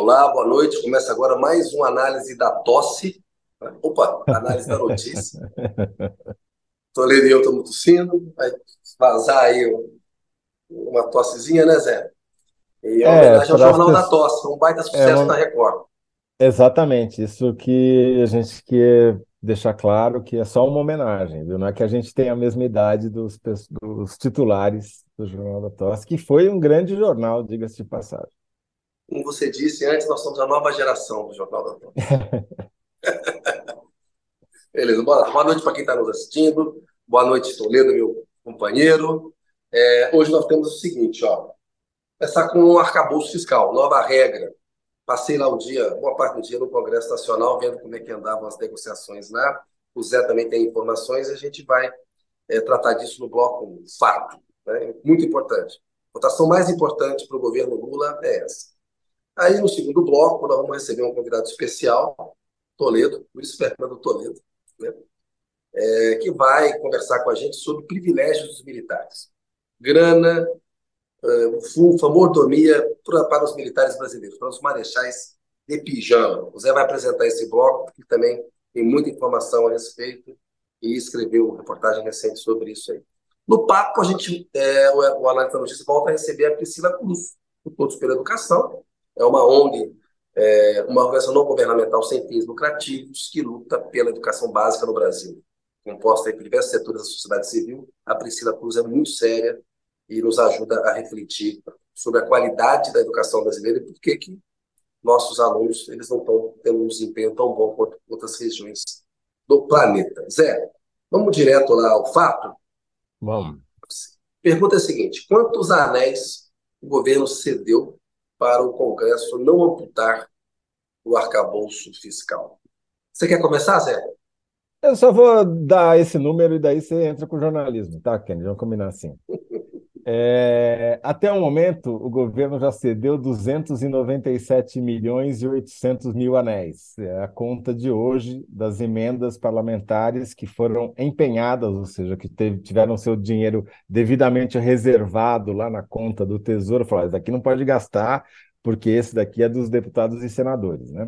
Olá, boa noite. Começa agora mais uma análise da tosse. Opa, análise da notícia. Toledo e eu estamos tossindo. Vai vazar aí uma tossezinha, né, Zé? E é, é homenagem ao Jornal pessoas... da Tosse, um baita sucesso é na Record. Exatamente, isso que a gente quer deixar claro que é só uma homenagem, viu? Não é que a gente tenha a mesma idade dos, dos titulares do Jornal da Tosse, que foi um grande jornal, diga-se de passagem. Como você disse antes, nós somos a nova geração do Jornal da Tosse. Beleza, boa, boa noite para quem está nos assistindo. Boa noite, Toledo, meu companheiro. É, hoje nós temos o seguinte, ó. Começar com o arcabouço fiscal, nova regra. Passei lá o dia, boa parte do dia no Congresso Nacional, vendo como é que andavam as negociações lá. O Zé também tem informações e a gente vai é, tratar disso no bloco fato. Né? Muito importante. A votação mais importante para o governo Lula é essa. Aí, no segundo bloco, nós vamos receber um convidado especial, Toledo, Luiz Fernando Toledo, né? é, que vai conversar com a gente sobre privilégios dos militares. Grana, uh, FUFA, mordomia para, os militares brasileiros, para os marechais de pijama. O Zé vai apresentar esse bloco, que também tem muita informação a respeito e escreveu uma reportagem recente sobre isso aí. No papo, a gente, é, o, o Análise da Notícia volta a receber a Priscila Cruz, do Todos pela Educação, é uma ONG, é, uma organização não governamental sem fins lucrativos que luta pela educação básica no Brasil. Composta por diversos setores da sociedade civil, a Priscila Cruz é muito séria e nos ajuda a refletir sobre a qualidade da educação brasileira e por que, que nossos alunos eles não estão tendo um desempenho tão bom quanto outras regiões do planeta. Zé, vamos direto lá ao fato? Vamos. Pergunta é a seguinte: quantos anéis o governo cedeu para o Congresso não amputar o arcabouço fiscal. Você quer começar, Zé? Eu só vou dar esse número e daí você entra com o jornalismo, tá, Kenny? Vamos combinar assim. É, até o momento, o governo já cedeu 297 milhões e 800 mil anéis. É a conta de hoje das emendas parlamentares que foram empenhadas, ou seja, que teve, tiveram seu dinheiro devidamente reservado lá na conta do Tesouro. Falaram, daqui não pode gastar, porque esse daqui é dos deputados e senadores, né?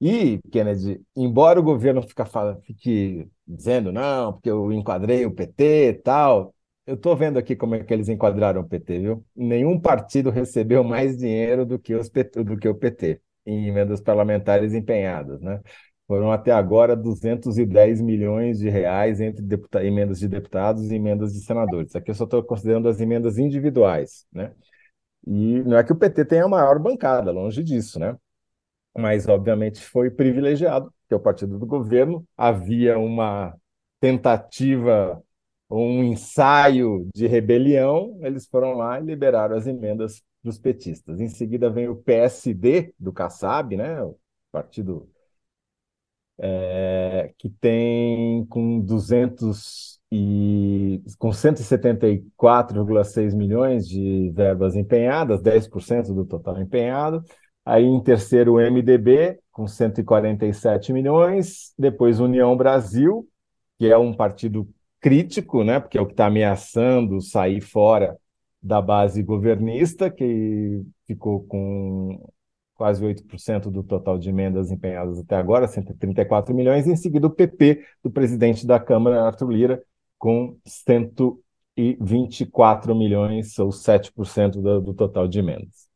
E, Kennedy, embora o governo fique, fique dizendo, não, porque eu enquadrei o PT e tal, eu estou vendo aqui como é que eles enquadraram o PT, viu? Nenhum partido recebeu mais dinheiro do que, os do que o PT em emendas parlamentares empenhadas, né? Foram até agora 210 milhões de reais entre emendas de deputados e emendas de senadores. Aqui eu só estou considerando as emendas individuais, né? E não é que o PT tenha a maior bancada, longe disso, né? Mas, obviamente, foi privilegiado, que o partido do governo. Havia uma tentativa um ensaio de rebelião, eles foram lá e liberaram as emendas dos petistas. Em seguida vem o PSD do Kassab, né, o partido é, que tem com 200 e com 174,6 milhões de verbas empenhadas, 10% do total empenhado. Aí em terceiro o MDB com 147 milhões, depois União Brasil, que é um partido crítico, né, porque é o que está ameaçando sair fora da base governista, que ficou com quase 8% do total de emendas empenhadas até agora, 134 milhões, e em seguida o PP, do presidente da Câmara, Arthur Lira, com 124 milhões, ou 7% do, do total de emendas.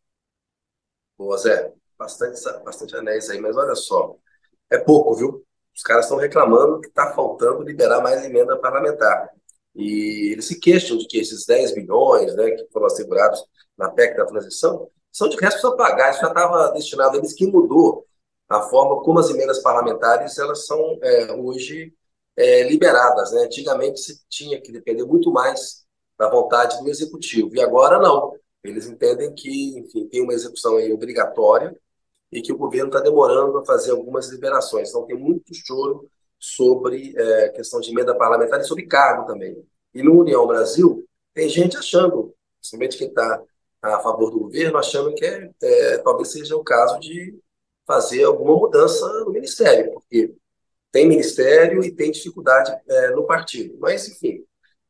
Boa, Zé. Bastante, bastante anéis aí, mas olha só, é pouco, viu? Os caras estão reclamando que está faltando liberar mais emenda parlamentar. E eles se queixam de que esses 10 milhões né, que foram assegurados na PEC da transição são de resto para pagar. Isso já estava destinado a eles. Que mudou a forma como as emendas parlamentares elas são é, hoje é, liberadas. Né? Antigamente se tinha que depender muito mais da vontade do executivo. E agora não. Eles entendem que, enfim, tem uma execução obrigatória e que o governo está demorando a fazer algumas liberações. Então, tem muito choro sobre é, questão de emenda parlamentar e sobre cargo também. E no União Brasil, tem gente achando, principalmente quem está a favor do governo, achando que é, é, talvez seja o caso de fazer alguma mudança no ministério, porque tem ministério e tem dificuldade é, no partido. Mas, enfim,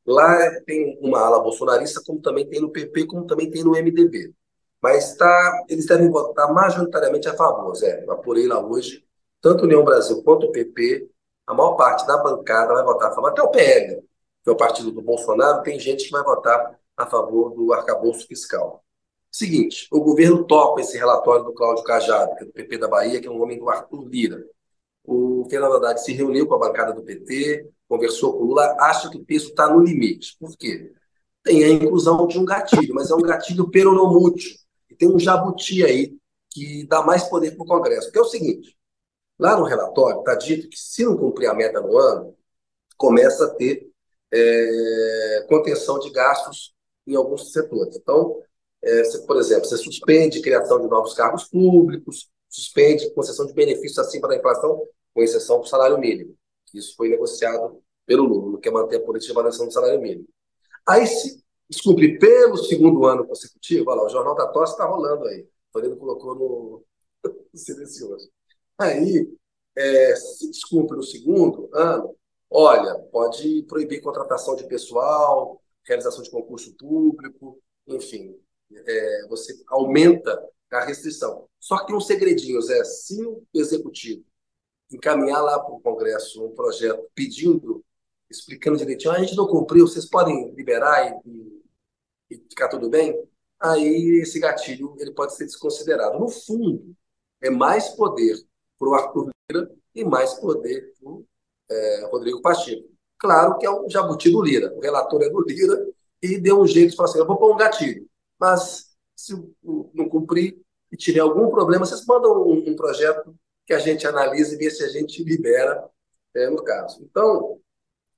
lá tem uma ala bolsonarista, como também tem no PP, como também tem no MDB. Mas tá, eles devem votar majoritariamente a favor, Zé. Eu apurei lá hoje, tanto União Brasil quanto o PP, a maior parte da bancada vai votar a favor. Até o PL, que é o partido do Bolsonaro, tem gente que vai votar a favor do arcabouço fiscal. Seguinte, o governo topa esse relatório do Cláudio Cajado, que é do PP da Bahia, que é um homem do Arthur Lira. O Fernando Haddad se reuniu com a bancada do PT, conversou com o Lula, acha que o peso está no limite. Por quê? Tem a inclusão de um gatilho, mas é um gatilho peronomútil. Tem um jabuti aí que dá mais poder para o Congresso. Que é o seguinte: lá no relatório está dito que se não cumprir a meta no ano, começa a ter é, contenção de gastos em alguns setores. Então, é, você, por exemplo, você suspende criação de novos cargos públicos, suspende concessão de benefícios acima da inflação, com exceção do salário mínimo. Isso foi negociado pelo Lula, não quer manter a política de avaliação do salário mínimo. Aí, se descumprir pelo segundo ano consecutivo, olha lá, o Jornal da Tosse está rolando aí. O Toledo colocou no, silencioso. Aí, é, se descumpre no segundo ano, olha, pode proibir contratação de pessoal, realização de concurso público, enfim, é, você aumenta a restrição. Só que um segredinho, Zé, se o executivo encaminhar lá para o Congresso um projeto pedindo, explicando direitinho, ah, a gente não cumpriu, vocês podem liberar e, e ficar tudo bem, aí esse gatilho ele pode ser desconsiderado. No fundo, é mais poder para o Arthur Lira e mais poder para o é, Rodrigo Pacheco. Claro que é o jabuti do Lira, o relator é do Lira, e deu um jeito de falar assim, eu vou pôr um gatilho mas se não cumprir e tiver algum problema, vocês mandam um, um projeto que a gente analisa e vê se a gente libera é, no caso. Então,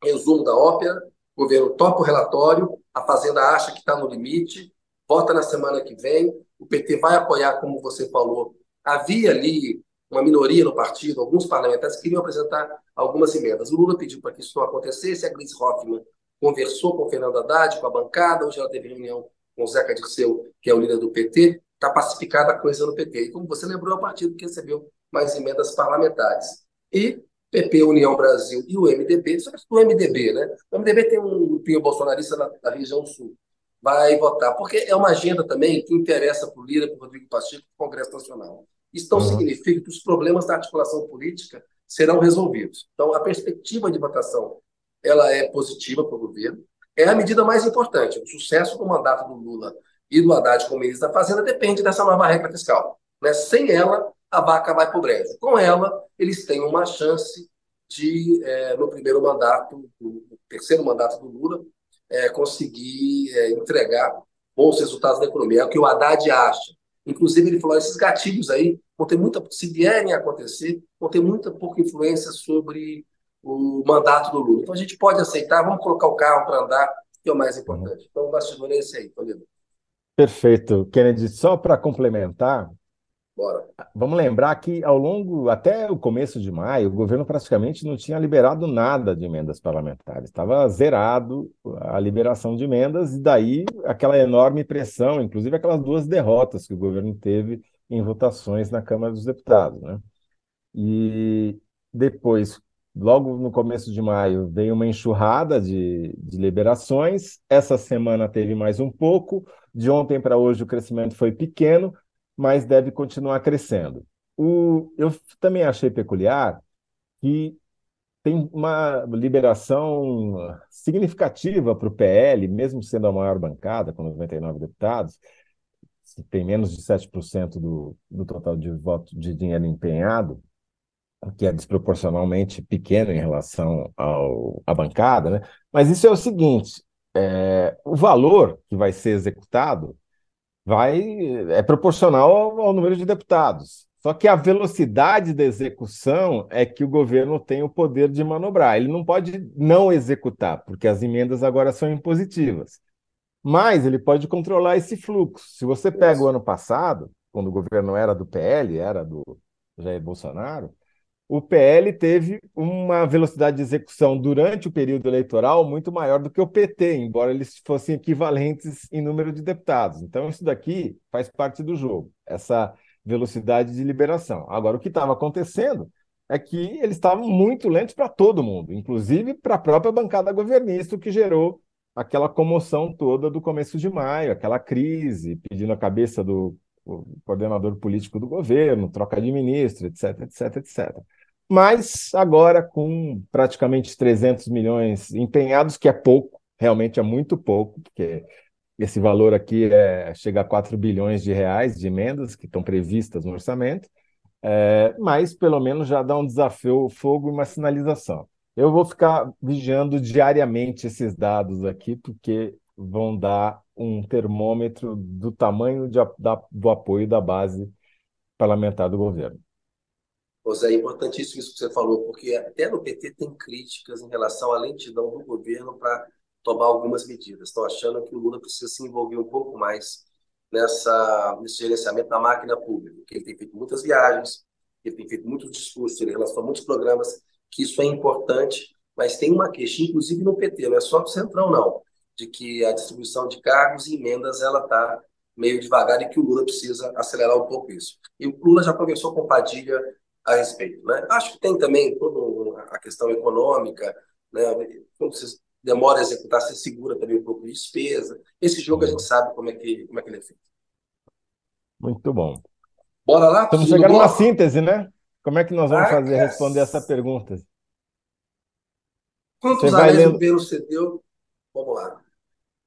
resumo da ópera, o governo topa o relatório, a Fazenda acha que está no limite, vota na semana que vem, o PT vai apoiar, como você falou. Havia ali uma minoria no partido, alguns parlamentares queriam apresentar algumas emendas. O Lula pediu para que isso não acontecesse, a Gleisi Hoffmann conversou com o Fernando Haddad, com a bancada, hoje ela teve reunião com o Zeca Dirceu, que é o líder do PT, está pacificada a coisa no PT. E como você lembrou, é o partido que recebeu mais emendas parlamentares. E PP, União Brasil e o MDB, só que o MDB, né? O MDB tem um grupinho bolsonarista na, na região sul. Vai votar, porque é uma agenda também que interessa para o Lira, para o Rodrigo Pacheco, para o Congresso Nacional. Isso não uhum. significa que os problemas da articulação política serão resolvidos. Então, a perspectiva de votação ela é positiva para o governo é a medida mais importante. O sucesso do mandato do Lula e do Haddad como ministro da Fazenda depende dessa nova regra fiscal. Né? Sem ela, a vaca vai para o brejo. Com ela, eles têm uma chance de, é, no primeiro mandato, no terceiro mandato do Lula, é, conseguir é, entregar bons resultados da economia. É o que o Haddad acha. Inclusive, ele falou: esses gatilhos aí vão ter muita, se vierem a acontecer, vão ter muita pouca influência sobre o mandato do Lula. Então a gente pode aceitar, vamos colocar o carro para andar, que é o mais importante. Então o bastidor é esse aí, Toledo. Perfeito. Kennedy, só para complementar, Bora. vamos lembrar que ao longo, até o começo de maio, o governo praticamente não tinha liberado nada de emendas parlamentares. Estava zerado a liberação de emendas, e daí aquela enorme pressão, inclusive aquelas duas derrotas que o governo teve em votações na Câmara dos Deputados. Né? E depois, Logo no começo de maio veio uma enxurrada de, de liberações. Essa semana teve mais um pouco. De ontem para hoje o crescimento foi pequeno, mas deve continuar crescendo. O, eu também achei peculiar que tem uma liberação significativa para o PL, mesmo sendo a maior bancada, com 99 deputados, tem menos de 7% do, do total de voto de dinheiro empenhado, que é desproporcionalmente pequeno em relação ao, à bancada, né? mas isso é o seguinte: é, o valor que vai ser executado vai é proporcional ao, ao, número de deputados. Só que a velocidade da execução é que o governo tem o poder de manobrar. Ele não pode não executar, porque as emendas agora são impositivas. Mas ele pode controlar esse fluxo. Se você pega o ano passado, quando o governo era do PL, era do Jair Bolsonaro, o PL teve uma velocidade de execução durante o período eleitoral muito maior do que o PT, embora eles fossem equivalentes em número de deputados. Então, isso daqui faz parte do jogo, essa velocidade de liberação. Agora, o que estava acontecendo é que eles estavam muito lentos para todo mundo, inclusive para a própria bancada governista, o que gerou aquela comoção toda do começo de maio, aquela crise, pedindo a cabeça do coordenador político do governo, troca de ministro, etc, etc, etc. Mas agora, com praticamente 300 milhões empenhados, que é pouco, realmente é muito pouco, porque esse valor aqui é, chega a 4 bilhões de reais de emendas que estão previstas no orçamento, é, mas pelo menos já dá um desafio, fogo e uma sinalização. Eu vou ficar vigiando diariamente esses dados aqui, porque vão dar um termômetro do tamanho de, da, do apoio da base parlamentar do governo. José, é importantíssimo isso que você falou, porque até no PT tem críticas em relação à lentidão do governo para tomar algumas medidas. Estão achando que o Lula precisa se envolver um pouco mais nessa, nesse gerenciamento da máquina pública, que ele tem feito muitas viagens, ele tem feito muitos discursos, ele relaciona muitos programas, que isso é importante, mas tem uma queixa, inclusive no PT, não é só do Centrão, não, de que a distribuição de cargos e emendas ela está meio devagar e que o Lula precisa acelerar um pouco isso. E o Lula já conversou com Padilha a respeito. Né? Acho que tem também toda a questão econômica, né? quando você demora a executar, você segura também um pouco de despesa. Esse jogo a gente sabe como é que, como é, que ele é feito. Muito bom. Bora lá? Estamos chegando numa síntese, né? Como é que nós vamos fazer responder essa pergunta? Quantos anéis lendo... o governo cedeu? Vamos lá.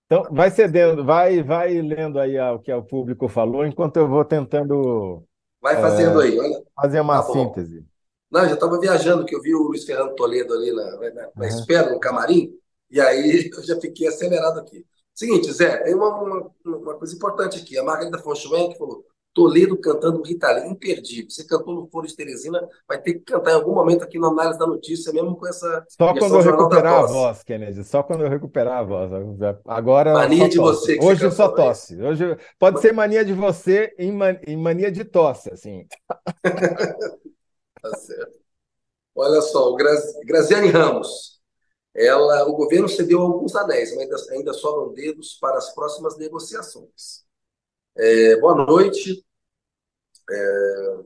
Então, vai cedendo, vai, vai lendo aí o que o público falou, enquanto eu vou tentando. Vai fazendo é, aí, olha. Fazer uma tá síntese. Não, eu já estava viajando, que eu vi o Luiz Fernando Toledo ali na, na, na uhum. espera, no camarim, e aí eu já fiquei acelerado aqui. Seguinte, Zé, tem uma, uma, uma coisa importante aqui. A Margarida Fonchuen falou: Toledo cantando Rita Lee, imperdível. Você cantou no Foro de Teresina, vai ter que cantar em algum momento aqui na análise da notícia, mesmo com essa. Só quando eu recuperar a voz, Kennedy. Só quando eu recuperar a voz. Agora. Mania de você. Hoje cantou, só tosse. Hoje pode ser mania de você em, man... em mania de tosse, assim. tá certo. Olha só, o Graziane Ramos. Ela, o governo cedeu alguns anéis, mas ainda, ainda sobram dedos para as próximas negociações. É, boa noite. É,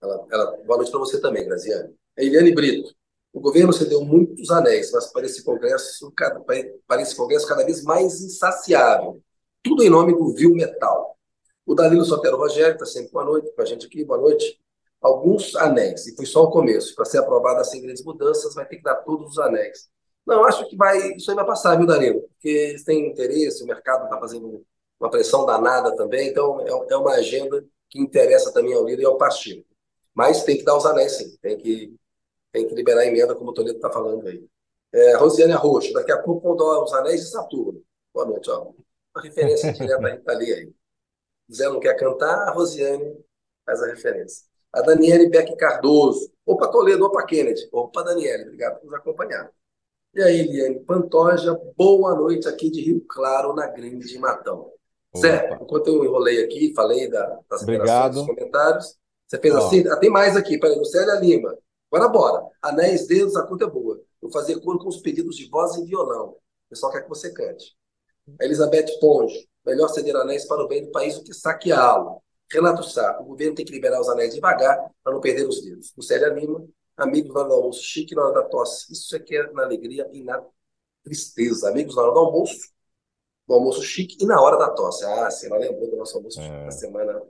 ela, ela, boa noite para você também, Graziane. É Eliane Brito. O governo cedeu muitos anéis, mas para esse Congresso, cada, para esse Congresso cada vez mais insaciável. Tudo em nome do vil metal. O Danilo Sotero Rogério está sempre boa noite com a gente aqui. Boa noite. Alguns anéis, e foi só o começo. Para ser aprovada sem grandes mudanças, vai ter que dar todos os anéis. Não, acho que vai, isso aí vai passar, viu, Danilo? Porque eles têm interesse, o mercado está fazendo uma pressão danada também, então é, é uma agenda que interessa também ao líder e ao partido. Mas tem que dar os anéis, sim, tem que, tem que liberar a emenda, como o Toledo está falando aí. É, Rosiane Roxo, daqui a pouco vão dar os anéis de Saturno. Boa noite, ó. Uma referência direta a Rita Lee aí. Zé não quer cantar, a Rosiane faz a referência. A Daniele Beck Cardoso. Opa, Toledo, opa, Kennedy. Opa, Daniele, obrigado por nos acompanhar. E aí, Eliane Pantoja, boa noite aqui de Rio Claro, na Grande Matão. Zé, enquanto eu enrolei aqui, falei da, das dos comentários, você fez assim, ah, tem mais aqui, peraí, Lucélia Lima. Agora bora. Anéis, dedos, a conta é boa. Vou fazer coro com os pedidos de voz e violão. O pessoal quer que você cante. A Elizabeth Ponjo, melhor ceder anéis para o bem do país do que saqueá-lo. Renato Sá, o governo tem que liberar os anéis devagar para não perder os dedos. Lucélia Lima, amigos na hora do almoço, chique na hora da tosse. Isso é que é na alegria e na tristeza. Amigos na hora do almoço, no almoço chique e na hora da tosse. Ah, sim, ela lembrou do nosso almoço chique da é. semana,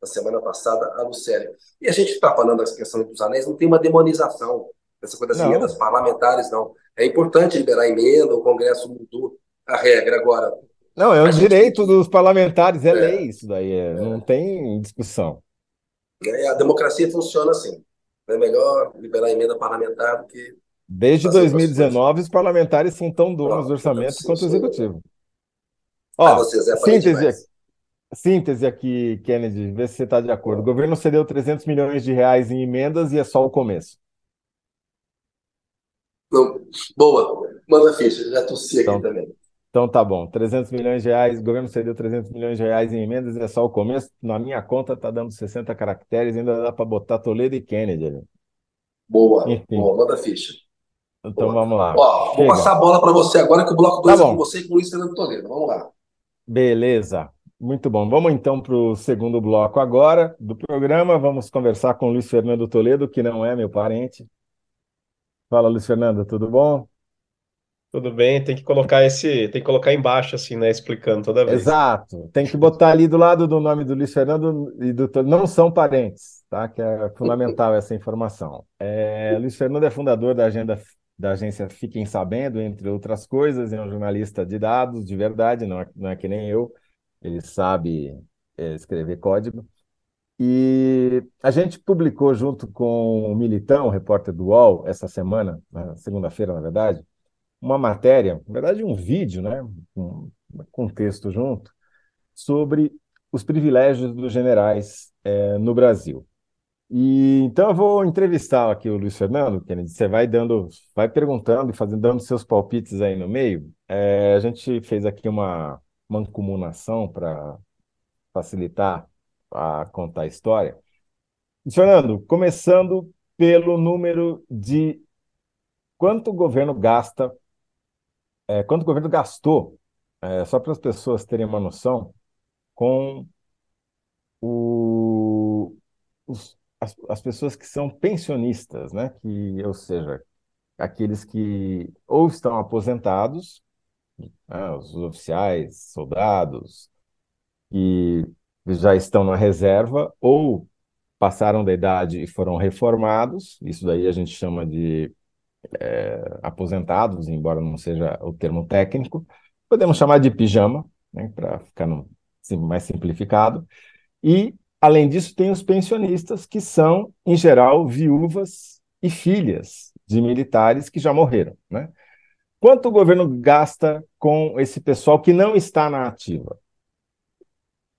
da semana passada, a Lucélia. E a gente está falando da questão dos anéis, não tem uma demonização dessa coisa das não. emendas parlamentares, não. É importante liberar a emenda, o Congresso mudou a regra agora. Não, é um direito gente... dos parlamentares, é, é, lei isso daí, é, é. não tem discussão. É, a democracia funciona assim. É melhor liberar a emenda parlamentar do que. Desde 2019, os parlamentares são tão donos do orçamento quanto o executivo. Ó, você, Zé, síntese, síntese aqui, Kennedy, vê se você está de acordo. O governo cedeu 300 milhões de reais em emendas e é só o começo. Não. Boa, manda ficha, já tossi aqui então, também. Então tá bom, 300 milhões de reais, o governo cedeu 300 milhões de reais em emendas e é só o começo. Na minha conta tá dando 60 caracteres, ainda dá para botar Toledo e Kennedy ali. Boa, Enfim. boa, manda ficha. Então boa. vamos lá. Ó, vou passar a bola para você agora que o bloco 2 tá é com você e com o Luiz Fernando Toledo. Vamos lá. Beleza, muito bom. Vamos então para o segundo bloco agora do programa. Vamos conversar com o Luiz Fernando Toledo, que não é meu parente. Fala, Luiz Fernando, tudo bom? Tudo bem, tem que colocar esse, tem que colocar embaixo assim, né, explicando toda vez. Exato. Tem que botar ali do lado do nome do Luiz Fernando e do não são parentes, tá? Que é fundamental essa informação. É, Luiz Fernando é fundador da agenda da agência Fiquem Sabendo, entre outras coisas, é um jornalista de dados de verdade, não é, não é que nem eu. Ele sabe é, escrever código. E a gente publicou junto com o Militão, repórter do UOL, essa semana, segunda-feira, na verdade, uma matéria, na verdade, um vídeo, né, com, com texto junto, sobre os privilégios dos generais é, no Brasil. E então eu vou entrevistar aqui o Luiz Fernando, Kennedy. Você vai dando, vai perguntando e fazendo, dando seus palpites aí no meio. É, a gente fez aqui uma mancomunação para facilitar a contar a história. Luiz Fernando, começando pelo número de quanto o governo gasta é, quanto o governo gastou, é, só para as pessoas terem uma noção, com o, os, as, as, pessoas que são pensionistas, né? que, ou seja, aqueles que ou estão aposentados, né? os oficiais, soldados, que já estão na reserva, ou passaram da idade e foram reformados, isso daí a gente chama de é, aposentados, embora não seja o termo técnico, podemos chamar de pijama, né, para ficar no, mais simplificado. E, além disso, tem os pensionistas, que são, em geral, viúvas e filhas de militares que já morreram. Né? Quanto o governo gasta com esse pessoal que não está na ativa?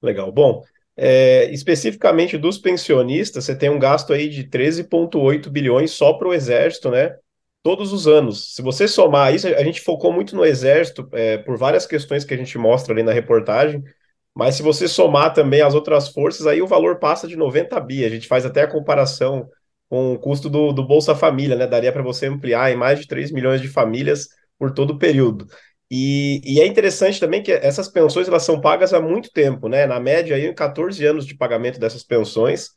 Legal. Bom, é, especificamente dos pensionistas, você tem um gasto aí de 13,8 bilhões só para o Exército, né? todos os anos. Se você somar isso, a gente focou muito no Exército, é, por várias questões que a gente mostra ali na reportagem, mas se você somar também as outras forças, aí o valor passa de 90 bi. A gente faz até a comparação com o custo do, do Bolsa Família, né? Daria para você ampliar em mais de 3 milhões de famílias por todo o período. E, e, é interessante também que essas pensões elas são pagas há muito tempo, né? Na média, aí, 14 anos de pagamento dessas pensões.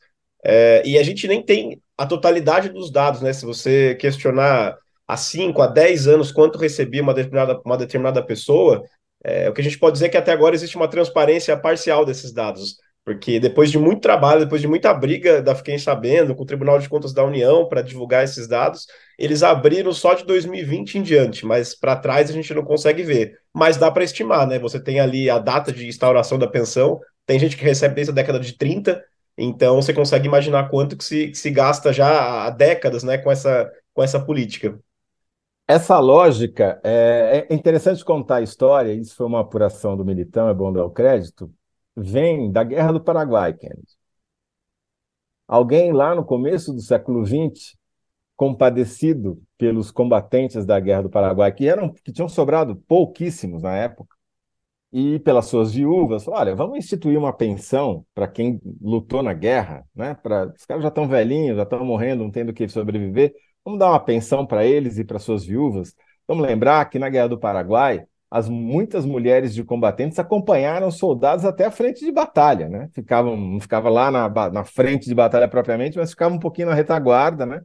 É, e a gente nem tem a totalidade dos dados, né? Se você questionar há 5, a 10 anos quanto recebia uma determinada, uma determinada pessoa, é, o que a gente pode dizer é que até agora existe uma transparência parcial desses dados. Porque depois de muito trabalho, depois de muita briga da Fiquem Sabendo com o Tribunal de Contas da União para divulgar esses dados, eles abriram só de 2020 em diante, mas para trás a gente não consegue ver. Mas dá para estimar, né? Você tem ali a data de instauração da pensão, tem gente que recebe desde a década de 30, então você consegue imaginar quanto que se, que se gasta já há décadas né, com, essa, com essa política. Essa lógica é, é interessante contar a história, isso foi uma apuração do Militão, é bom dar o crédito, vem da Guerra do Paraguai, Kennedy. Alguém lá no começo do século XX, compadecido pelos combatentes da Guerra do Paraguai, que, eram, que tinham sobrado pouquíssimos na época, e pelas suas viúvas, falou, olha, vamos instituir uma pensão para quem lutou na guerra, né? Para os caras já estão velhinhos, já estão morrendo, não tendo o que sobreviver, vamos dar uma pensão para eles e para suas viúvas. Vamos lembrar que na Guerra do Paraguai, as muitas mulheres de combatentes acompanharam os soldados até a frente de batalha, né? Ficavam, não ficava lá na, na frente de batalha propriamente, mas ficavam um pouquinho na retaguarda, né?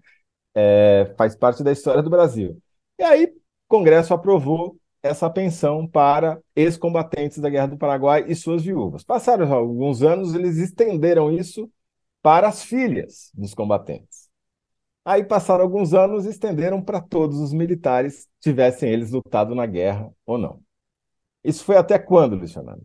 É, faz parte da história do Brasil. E aí, o Congresso aprovou essa pensão para ex-combatentes da Guerra do Paraguai e suas viúvas. Passaram alguns anos, eles estenderam isso para as filhas dos combatentes. Aí passaram alguns anos e estenderam para todos os militares, tivessem eles lutado na guerra ou não. Isso foi até quando, Luiz Fernando?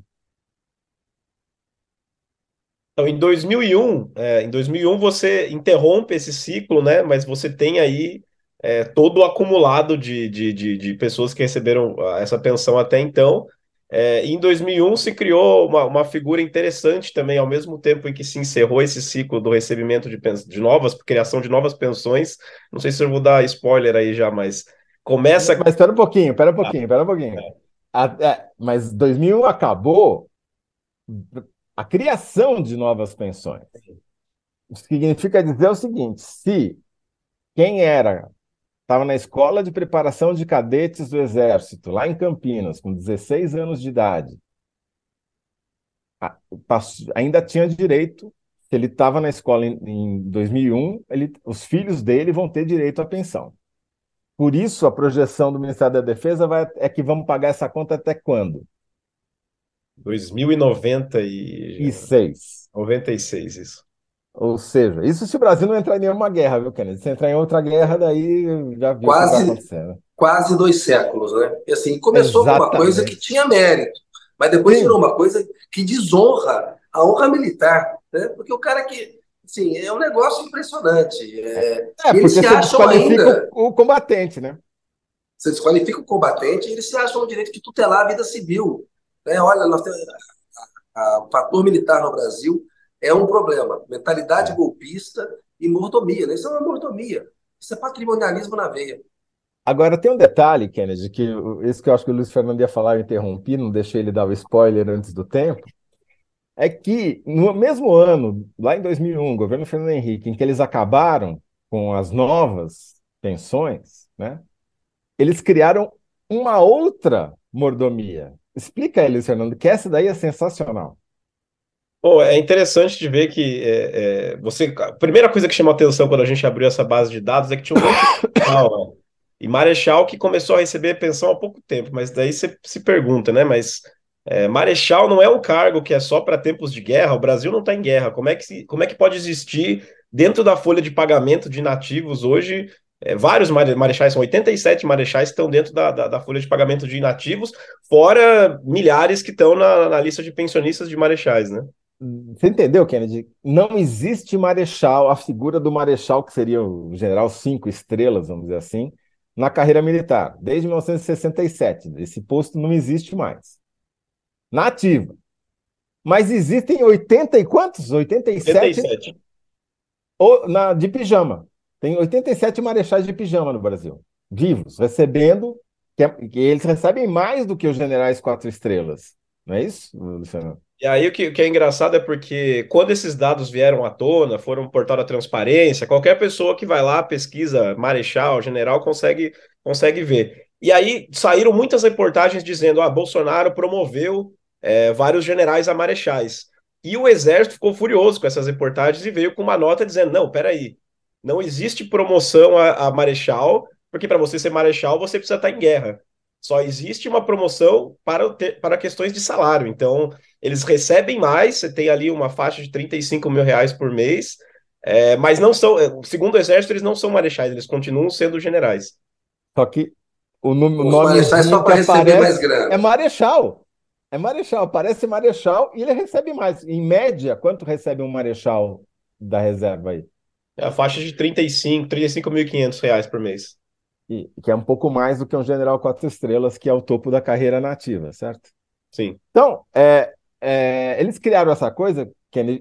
Então, em 2001, é, em 2001 você interrompe esse ciclo, né? Mas você tem aí é, todo o acumulado de, de, de, de, pessoas que receberam ah, essa pensão até então. É, em 2001 se criou uma, uma figura interessante também, ao mesmo tempo em que se encerrou esse ciclo do recebimento de, de novas, criação de novas pensões. Não sei se eu vou dar spoiler aí já, mas começa. Mas espera um pouquinho, espera um pouquinho, espera um pouquinho. A, é, mas 2001 acabou a criação de novas pensões. Significa dizer o seguinte: se quem era estava na escola de preparação de cadetes do Exército, lá em Campinas, com 16 anos de idade. Ainda tinha direito, se ele estava na escola em, em 2001, ele, os filhos dele vão ter direito à pensão. Por isso, a projeção do Ministério da Defesa vai, é que vamos pagar essa conta até quando? 2096. 96, isso. Ou seja, isso se o Brasil não entrar em nenhuma guerra, viu, Kennedy? Se entrar em outra guerra, daí já viu quase, o que acontecendo. Quase dois séculos, né? E assim, começou Exatamente. com uma coisa que tinha mérito, mas depois Sim. virou uma coisa que desonra a honra militar, né? Porque o cara que, assim, é um negócio impressionante. É, é eles se acham ainda o, o combatente, né? Você desqualifica o combatente e eles se acham o direito de tutelar a vida civil. Né? Olha, nós temos, a, a, o fator militar no Brasil é um problema. Mentalidade golpista e mordomia. Né? Isso é uma mordomia. Isso é patrimonialismo na veia. Agora, tem um detalhe, Kennedy, que esse que eu acho que o Luiz Fernando ia falar, eu interrompi, não deixei ele dar o spoiler antes do tempo, é que no mesmo ano, lá em 2001, governo Fernando Henrique, em que eles acabaram com as novas pensões, né, eles criaram uma outra mordomia. Explica aí, Luiz Fernando, que essa daí é sensacional. Bom, é interessante de ver que é, é, você. A primeira coisa que chamou atenção quando a gente abriu essa base de dados é que tinha um monte de Marechal, E Marechal que começou a receber pensão há pouco tempo, mas daí você se pergunta, né? Mas é, Marechal não é um cargo que é só para tempos de guerra, o Brasil não está em guerra. Como é, que, como é que pode existir dentro da folha de pagamento de nativos hoje? É, vários marechais, são 87 marechais que estão dentro da, da, da, folha de pagamento de inativos, fora milhares que estão na, na lista de pensionistas de marechais, né? Você entendeu, Kennedy? Não existe marechal, a figura do marechal, que seria o general cinco estrelas, vamos dizer assim, na carreira militar, desde 1967. Esse posto não existe mais. Na ativa. Mas existem 80 e quantos? 87? 87. Ou, na, de pijama. Tem 87 marechais de pijama no Brasil, vivos, recebendo, que, é, que eles recebem mais do que os generais quatro estrelas. Não é isso, Luciano? E aí o que, o que, é engraçado é porque quando esses dados vieram à tona, foram portal da transparência, qualquer pessoa que vai lá, pesquisa Marechal, General, consegue, consegue ver. E aí saíram muitas reportagens dizendo: ah, Bolsonaro promoveu é, vários generais a marechais. E o Exército ficou furioso com essas reportagens e veio com uma nota dizendo: não, peraí, não existe promoção a, a marechal, porque para você ser marechal você precisa estar em guerra. Só existe uma promoção para, para questões de salário. Então, eles recebem mais, você tem ali uma faixa de 35 mil reais por mês, é, mas não são, é, segundo o Exército, eles não são marechais, eles continuam sendo generais. Só que o nome, Os nome marechais só para receber mais grana. É marechal. É marechal, parece marechal e ele recebe mais. Em média, quanto recebe um marechal da reserva aí? É a faixa de 35, 35.500 reais por mês que é um pouco mais do que um general quatro estrelas, que é o topo da carreira nativa, certo? Sim. Então, é, é, eles criaram essa coisa,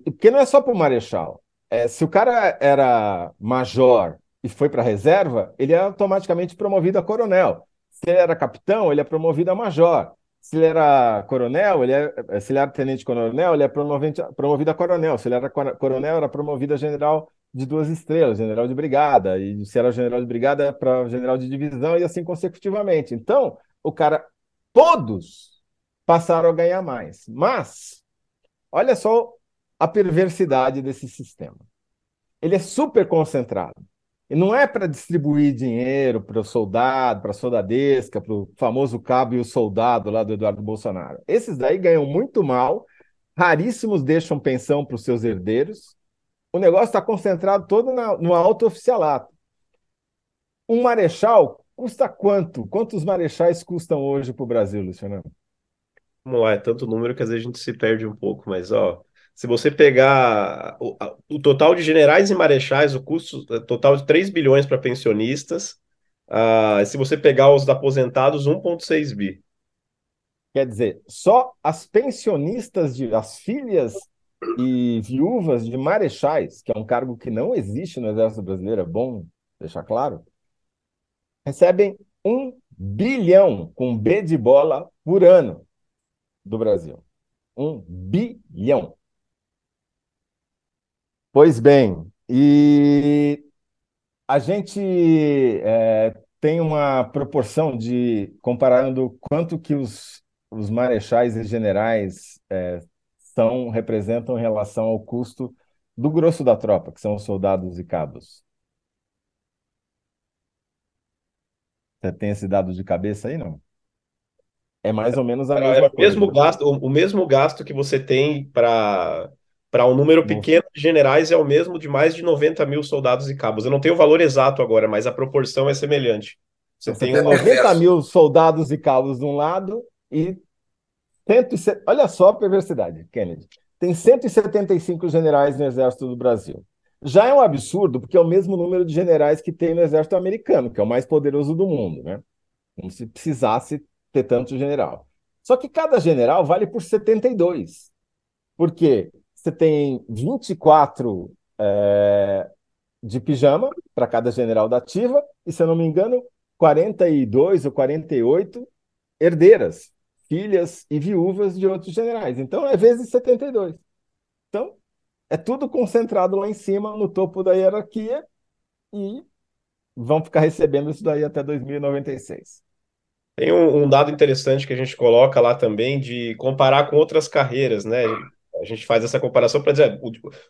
porque não é só para o marechal. É, se o cara era major e foi para a reserva, ele é automaticamente promovido a coronel. Se ele era capitão, ele é promovido a major. Se ele era coronel, ele é, se ele era tenente-coronel, ele é promovido a coronel. Se ele era coronel, era promovido a general de duas estrelas, general de brigada, e se era general de brigada para general de divisão, e assim consecutivamente. Então, o cara, todos passaram a ganhar mais. Mas, olha só a perversidade desse sistema. Ele é super concentrado. E não é para distribuir dinheiro para o soldado, para a soldadesca, para o famoso cabo e o soldado lá do Eduardo Bolsonaro. Esses daí ganham muito mal, raríssimos deixam pensão para os seus herdeiros, o negócio está concentrado todo na, no alto oficialato. Um marechal custa quanto? Quantos marechais custam hoje para o Brasil, Luciano? Vamos lá, é tanto número que às vezes a gente se perde um pouco, mas ó, se você pegar o, o total de generais e marechais, o custo é total de 3 bilhões para pensionistas, uh, se você pegar os aposentados, 1,6 bi. Quer dizer, só as pensionistas, de, as filhas e viúvas de marechais, que é um cargo que não existe no Exército Brasileiro, é bom deixar claro, recebem um bilhão, com B de bola, por ano do Brasil. Um bilhão. Pois bem, e a gente é, tem uma proporção de, comparando quanto que os, os marechais e generais é, são, representam em relação ao custo do grosso da tropa, que são os soldados e cabos. Você tem esse dado de cabeça aí, não? É mais ou menos a É mesma o mesmo coisa. gasto, o, o mesmo gasto que você tem para para um número pequeno de generais é o mesmo de mais de 90 mil soldados e cabos. Eu não tenho o valor exato agora, mas a proporção é semelhante. Você Você tem tem um 90 mil soldados e cabos de um lado e 170... Olha só a perversidade, Kennedy. Tem 175 generais no Exército do Brasil. Já é um absurdo, porque é o mesmo número de generais que tem no Exército americano, que é o mais poderoso do mundo, né? Como se precisasse ter tanto general. Só que cada general vale por 72. Por quê? Você tem 24 é, de pijama para cada general da ativa, e se eu não me engano, 42 ou 48 herdeiras, filhas e viúvas de outros generais. Então é vezes 72. Então é tudo concentrado lá em cima, no topo da hierarquia, e vão ficar recebendo isso daí até 2096. Tem um, um dado interessante que a gente coloca lá também de comparar com outras carreiras, né? A gente faz essa comparação para dizer,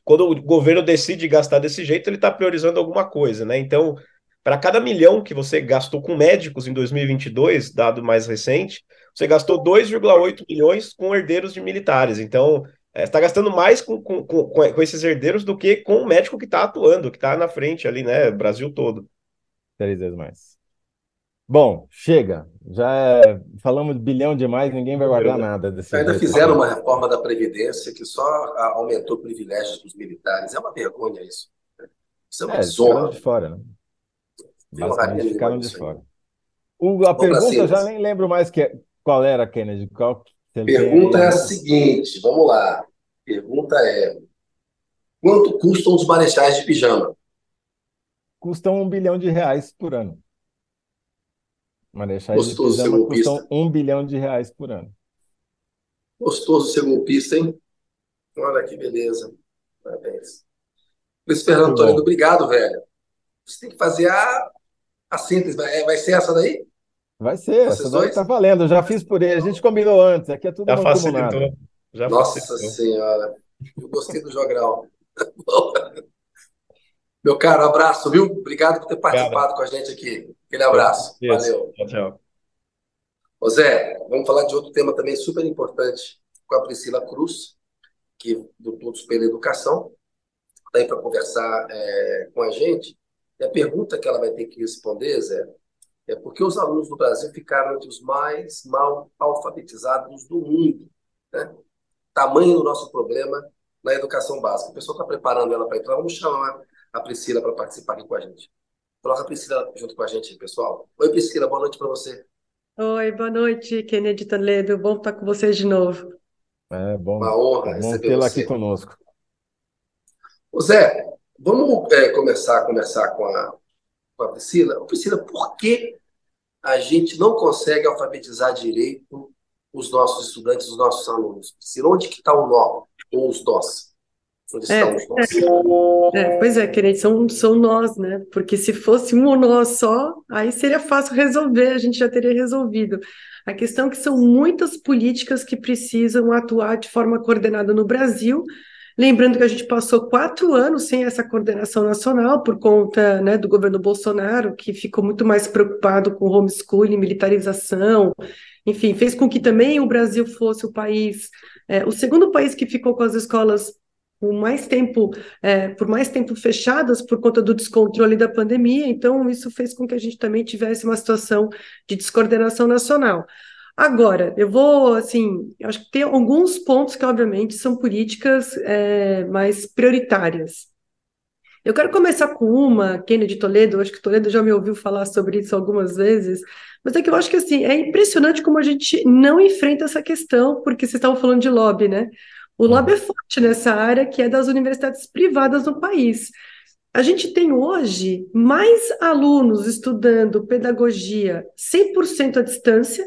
quando o governo decide gastar desse jeito, ele está priorizando alguma coisa, né? Então, para cada milhão que você gastou com médicos em 2022, dado mais recente, você gastou 2,8 milhões com herdeiros de militares. Então, é, está gastando mais com, com, com, com esses herdeiros do que com o médico que está atuando, que está na frente ali, né? Brasil todo. Três vezes mais. Bom, chega. Já é- falamos de bilhão demais, ninguém vai guardar nada desse Ainda jeito. fizeram uma reforma da Previdência que só a- aumentou privilégios dos militares. É uma vergonha isso. Isso é uma É, desonra. de fora, né? Basicamente ficaram de fora. O- a pra pergunta eu já nem lembro mais que, qual era, Kennedy. Qual, Pergunta é a seguinte, vamos lá. Pergunta é: quanto custam os marechais de pijama? Custam um bilhão de reais por ano. Marechais de Gostoso ser pijama custam um bilhão de reais por ano. Gostoso ser golpista, hein? Olha que beleza. Parabéns. Luiz Fernando. Toledo, obrigado, velho. Você tem que fazer a, a síntese. Vai, vai ser essa daí? Vai ser, Vocês essa dois? tá valendo. Eu já fiz por ele. A gente combinou antes. Aqui é tudo Já facilitou. Já Nossa facilitou. Senhora. Eu gostei do jogral. Meu caro, abraço, viu? Obrigado por ter participado com a gente aqui. Aquele abraço. Isso. Valeu. Tchau, tchau. Ô Zé, vamos falar de outro tema também super importante com a Priscila Cruz, que do Todos pela Educação, está aí para conversar é, com a gente. E a pergunta que ela vai ter que responder, Zé, é por que os alunos do Brasil ficaram entre os mais mal alfabetizados do mundo? Né? Tamanho do nosso problema na educação básica. O pessoal está preparando ela para entrar. Vamos chamar a Priscila para participar aqui com a gente. Coloca a Priscila junto com a gente, pessoal. Oi, Priscila, boa noite para você. Oi, boa noite, Kennedy Toledo. Bom estar com vocês de novo. É bom, Uma honra é bom receber tê-la você. aqui conosco. Ô Zé, vamos é, começar a conversar com a, com a Priscila. Priscila, por que a gente não consegue alfabetizar direito os nossos estudantes, os nossos alunos? Priscila, onde que está o nó? Ou os nós? Onde É, estão os nós? é, pois é, Kennedy, são, são nós, né? Porque se fosse um nó só, aí seria fácil resolver, a gente já teria resolvido. A questão é que são muitas políticas que precisam atuar de forma coordenada no Brasil. Lembrando que a gente passou quatro anos sem essa coordenação nacional por conta, né, do governo Bolsonaro, que ficou muito mais preocupado com homeschooling, militarização, enfim, fez com que também o Brasil fosse o país, é, o segundo país que ficou com as escolas por mais tempo, é, por mais tempo fechadas por conta do descontrole da pandemia. Então, isso fez com que a gente também tivesse uma situação de descoordenação nacional. Agora, eu vou, assim, eu acho que tem alguns pontos que, obviamente, são políticas é, mais prioritárias. Eu quero começar com uma, Kennedy Toledo, acho que Toledo já me ouviu falar sobre isso algumas vezes, mas é que eu acho que, assim, é impressionante como a gente não enfrenta essa questão, porque vocês estavam falando de lobby, né? O lobby é forte nessa área, que é das universidades privadas no país. A gente tem hoje mais alunos estudando pedagogia 100% à distância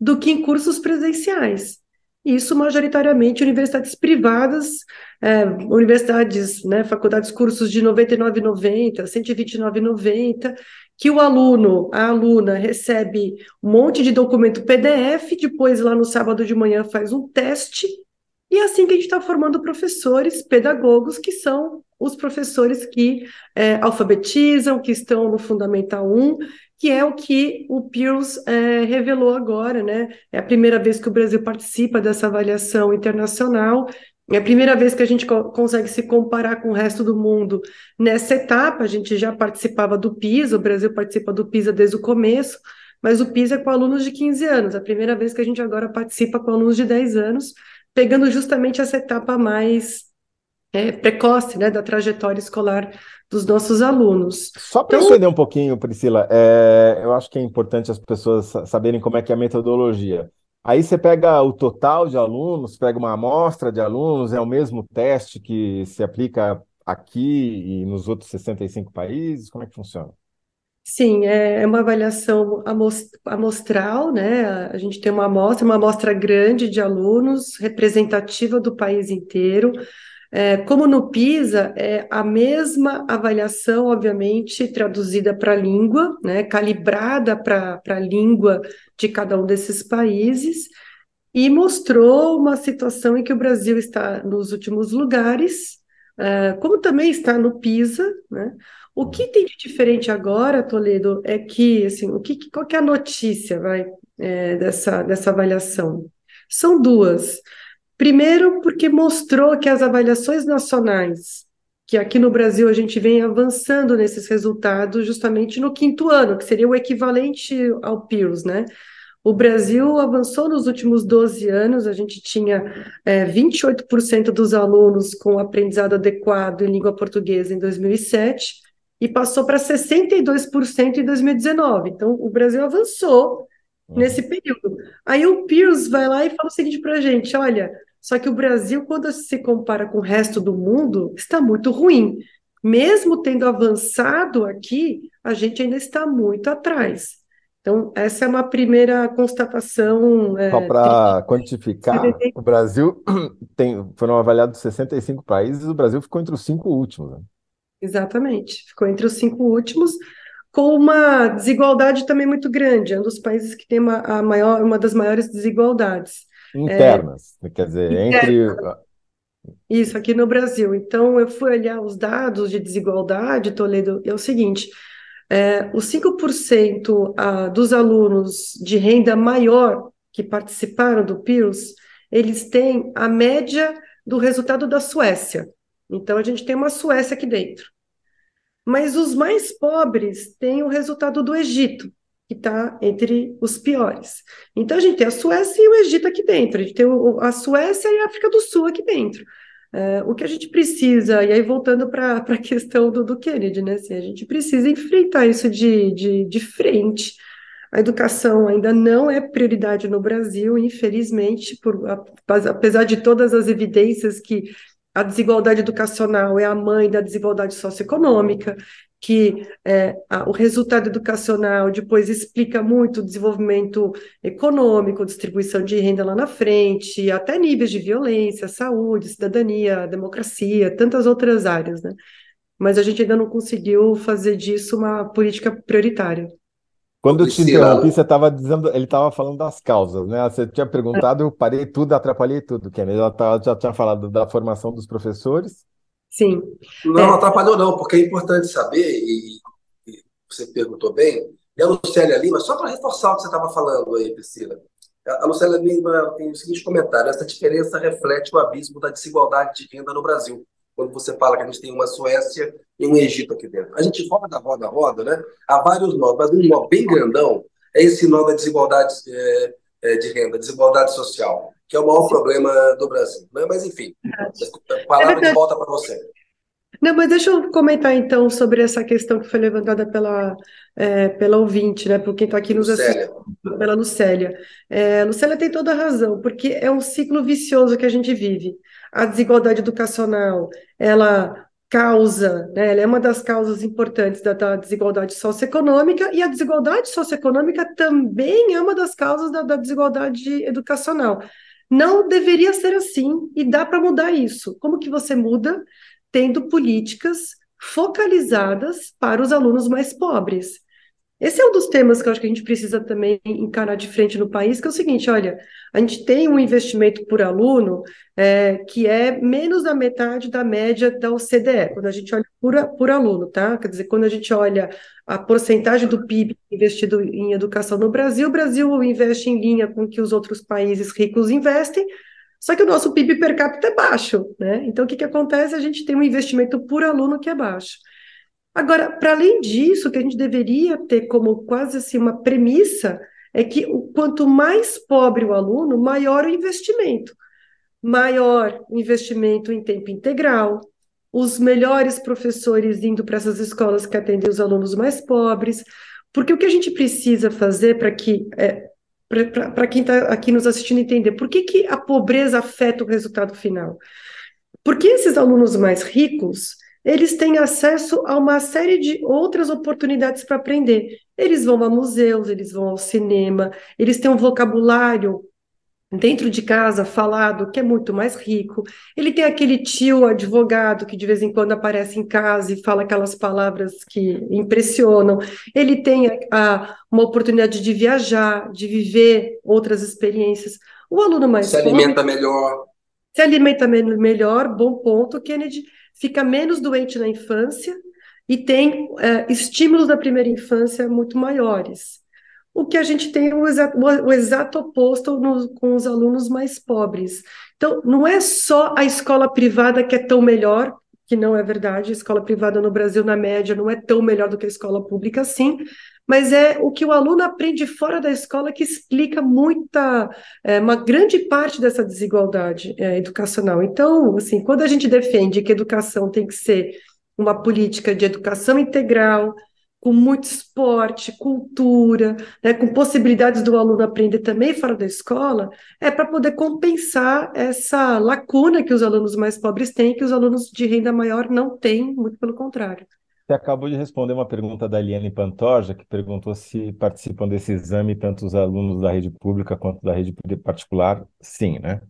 do que em cursos presenciais. Isso majoritariamente universidades privadas, é, universidades, né, faculdades, cursos de R$ 99,90, R$ 129,90, que o aluno, a aluna recebe um monte de documento PDF, depois lá no sábado de manhã faz um teste, e é assim que a gente está formando professores, pedagogos, que são os professores que é, alfabetizam, que estão no Fundamental 1, que é o que o Pearls é, revelou agora, né? É a primeira vez que o Brasil participa dessa avaliação internacional, é a primeira vez que a gente co consegue se comparar com o resto do mundo nessa etapa. A gente já participava do PISA, o Brasil participa do PISA desde o começo, mas o PISA é com alunos de 15 anos, a primeira vez que a gente agora participa com alunos de 10 anos, pegando justamente essa etapa mais é, precoce né, da trajetória escolar dos nossos alunos. Só para então, entender um pouquinho, Priscila, é, eu acho que é importante as pessoas saberem como é que é a metodologia. Aí você pega o total de alunos, pega uma amostra de alunos, é o mesmo teste que se aplica aqui e nos outros 65 países? Como é que funciona? Sim, é, é uma avaliação amostral, né? A gente tem uma amostra, uma amostra grande de alunos, representativa do país inteiro. É, como no PISA, é a mesma avaliação, obviamente, traduzida para a língua, né, calibrada para a língua de cada um desses países, e mostrou uma situação em que o Brasil está nos últimos lugares, é, como também está no PISA. Né? O que tem de diferente agora, Toledo, é que, assim, o que, qual que é a notícia vai, é, dessa, dessa avaliação? São duas. Primeiro, porque mostrou que as avaliações nacionais, que aqui no Brasil a gente vem avançando nesses resultados justamente no quinto ano, que seria o equivalente ao PIRS, né? O Brasil avançou nos últimos 12 anos, a gente tinha é, 28% dos alunos com aprendizado adequado em língua portuguesa em 2007 e passou para 62% em 2019. Então, o Brasil avançou uhum. nesse período. Aí o Pearce vai lá e fala o seguinte para a gente: olha, só que o Brasil, quando se compara com o resto do mundo, está muito ruim. Mesmo tendo avançado aqui, a gente ainda está muito atrás. Então, essa é uma primeira constatação. É, Só para quantificar, o Brasil tem, foram avaliados 65 países, o Brasil ficou entre os cinco últimos. Né? Exatamente, ficou entre os cinco últimos, com uma desigualdade também muito grande. É um dos países que tem uma, a maior, uma das maiores desigualdades. Internas, é, quer dizer, entre. Isso, aqui no Brasil. Então, eu fui olhar os dados de desigualdade, Toledo, é o seguinte: é, os 5% ah, dos alunos de renda maior que participaram do PIRS, eles têm a média do resultado da Suécia. Então, a gente tem uma Suécia aqui dentro. Mas os mais pobres têm o resultado do Egito que está entre os piores. Então, a gente tem a Suécia e o Egito aqui dentro, a gente tem a Suécia e a África do Sul aqui dentro. É, o que a gente precisa, e aí voltando para a questão do, do Kennedy, né? Assim, a gente precisa enfrentar isso de, de, de frente. A educação ainda não é prioridade no Brasil, infelizmente, por, apesar de todas as evidências que a desigualdade educacional é a mãe da desigualdade socioeconômica, que é, a, o resultado educacional depois explica muito o desenvolvimento econômico, distribuição de renda lá na frente, até níveis de violência, saúde, cidadania, democracia, tantas outras áreas, né? Mas a gente ainda não conseguiu fazer disso uma política prioritária. Quando eu te interrompi, você estava dizendo, ele estava falando das causas, né? Você tinha perguntado, eu parei tudo, atrapalhei tudo, que já, já tinha falado da formação dos professores, Sim. Não, é. atrapalhou não, porque é importante saber, e, e você perguntou bem, e a Lucélia Lima, só para reforçar o que você estava falando aí, Priscila, a Lucélia Lima tem o seguinte comentário, essa diferença reflete o abismo da desigualdade de renda no Brasil, quando você fala que a gente tem uma Suécia e um Egito aqui dentro. A gente roda, roda, roda, né? Há vários nós, mas um nó bem grandão é esse nó da desigualdade é, é, de renda, desigualdade social que é o maior problema do Brasil. Né? Mas, enfim, a palavra é de volta para você. Não, mas deixa eu comentar então sobre essa questão que foi levantada pela, é, pela ouvinte, né? Por quem está aqui nos assistindo, pela Lucélia. É, Lucélia tem toda a razão, porque é um ciclo vicioso que a gente vive. A desigualdade educacional, ela causa, né? Ela é uma das causas importantes da, da desigualdade socioeconômica, e a desigualdade socioeconômica também é uma das causas da, da desigualdade educacional. Não deveria ser assim e dá para mudar isso. Como que você muda? Tendo políticas focalizadas para os alunos mais pobres. Esse é um dos temas que eu acho que a gente precisa também encarar de frente no país, que é o seguinte: olha, a gente tem um investimento por aluno é, que é menos da metade da média da OCDE, quando a gente olha por, por aluno, tá? Quer dizer, quando a gente olha a porcentagem do PIB investido em educação no Brasil, o Brasil investe em linha com o que os outros países ricos investem, só que o nosso PIB per capita é baixo, né? Então, o que, que acontece? A gente tem um investimento por aluno que é baixo. Agora, para além disso, o que a gente deveria ter como quase assim uma premissa é que quanto mais pobre o aluno, maior o investimento. Maior o investimento em tempo integral, os melhores professores indo para essas escolas que atendem os alunos mais pobres, porque o que a gente precisa fazer para que é, para quem está aqui nos assistindo entender, por que, que a pobreza afeta o resultado final? Porque esses alunos mais ricos, eles têm acesso a uma série de outras oportunidades para aprender. Eles vão a museus, eles vão ao cinema, eles têm um vocabulário dentro de casa falado que é muito mais rico. Ele tem aquele tio advogado que de vez em quando aparece em casa e fala aquelas palavras que impressionam. Ele tem a, uma oportunidade de viajar, de viver outras experiências. O aluno mais se pobre, alimenta melhor. Se alimenta melhor, bom ponto, Kennedy fica menos doente na infância e tem é, estímulos da primeira infância muito maiores. O que a gente tem é o exato, o exato oposto no, com os alunos mais pobres. Então, não é só a escola privada que é tão melhor, que não é verdade, a escola privada no Brasil, na média, não é tão melhor do que a escola pública, sim, mas é o que o aluno aprende fora da escola que explica muita, é, uma grande parte dessa desigualdade é, educacional. Então, assim, quando a gente defende que educação tem que ser uma política de educação integral, com muito esporte, cultura, né, com possibilidades do aluno aprender também fora da escola, é para poder compensar essa lacuna que os alunos mais pobres têm, que os alunos de renda maior não têm, muito pelo contrário. Você acabou de responder uma pergunta da Eliane Pantoja, que perguntou se participam desse exame tanto os alunos da rede pública quanto da rede particular. Sim, né?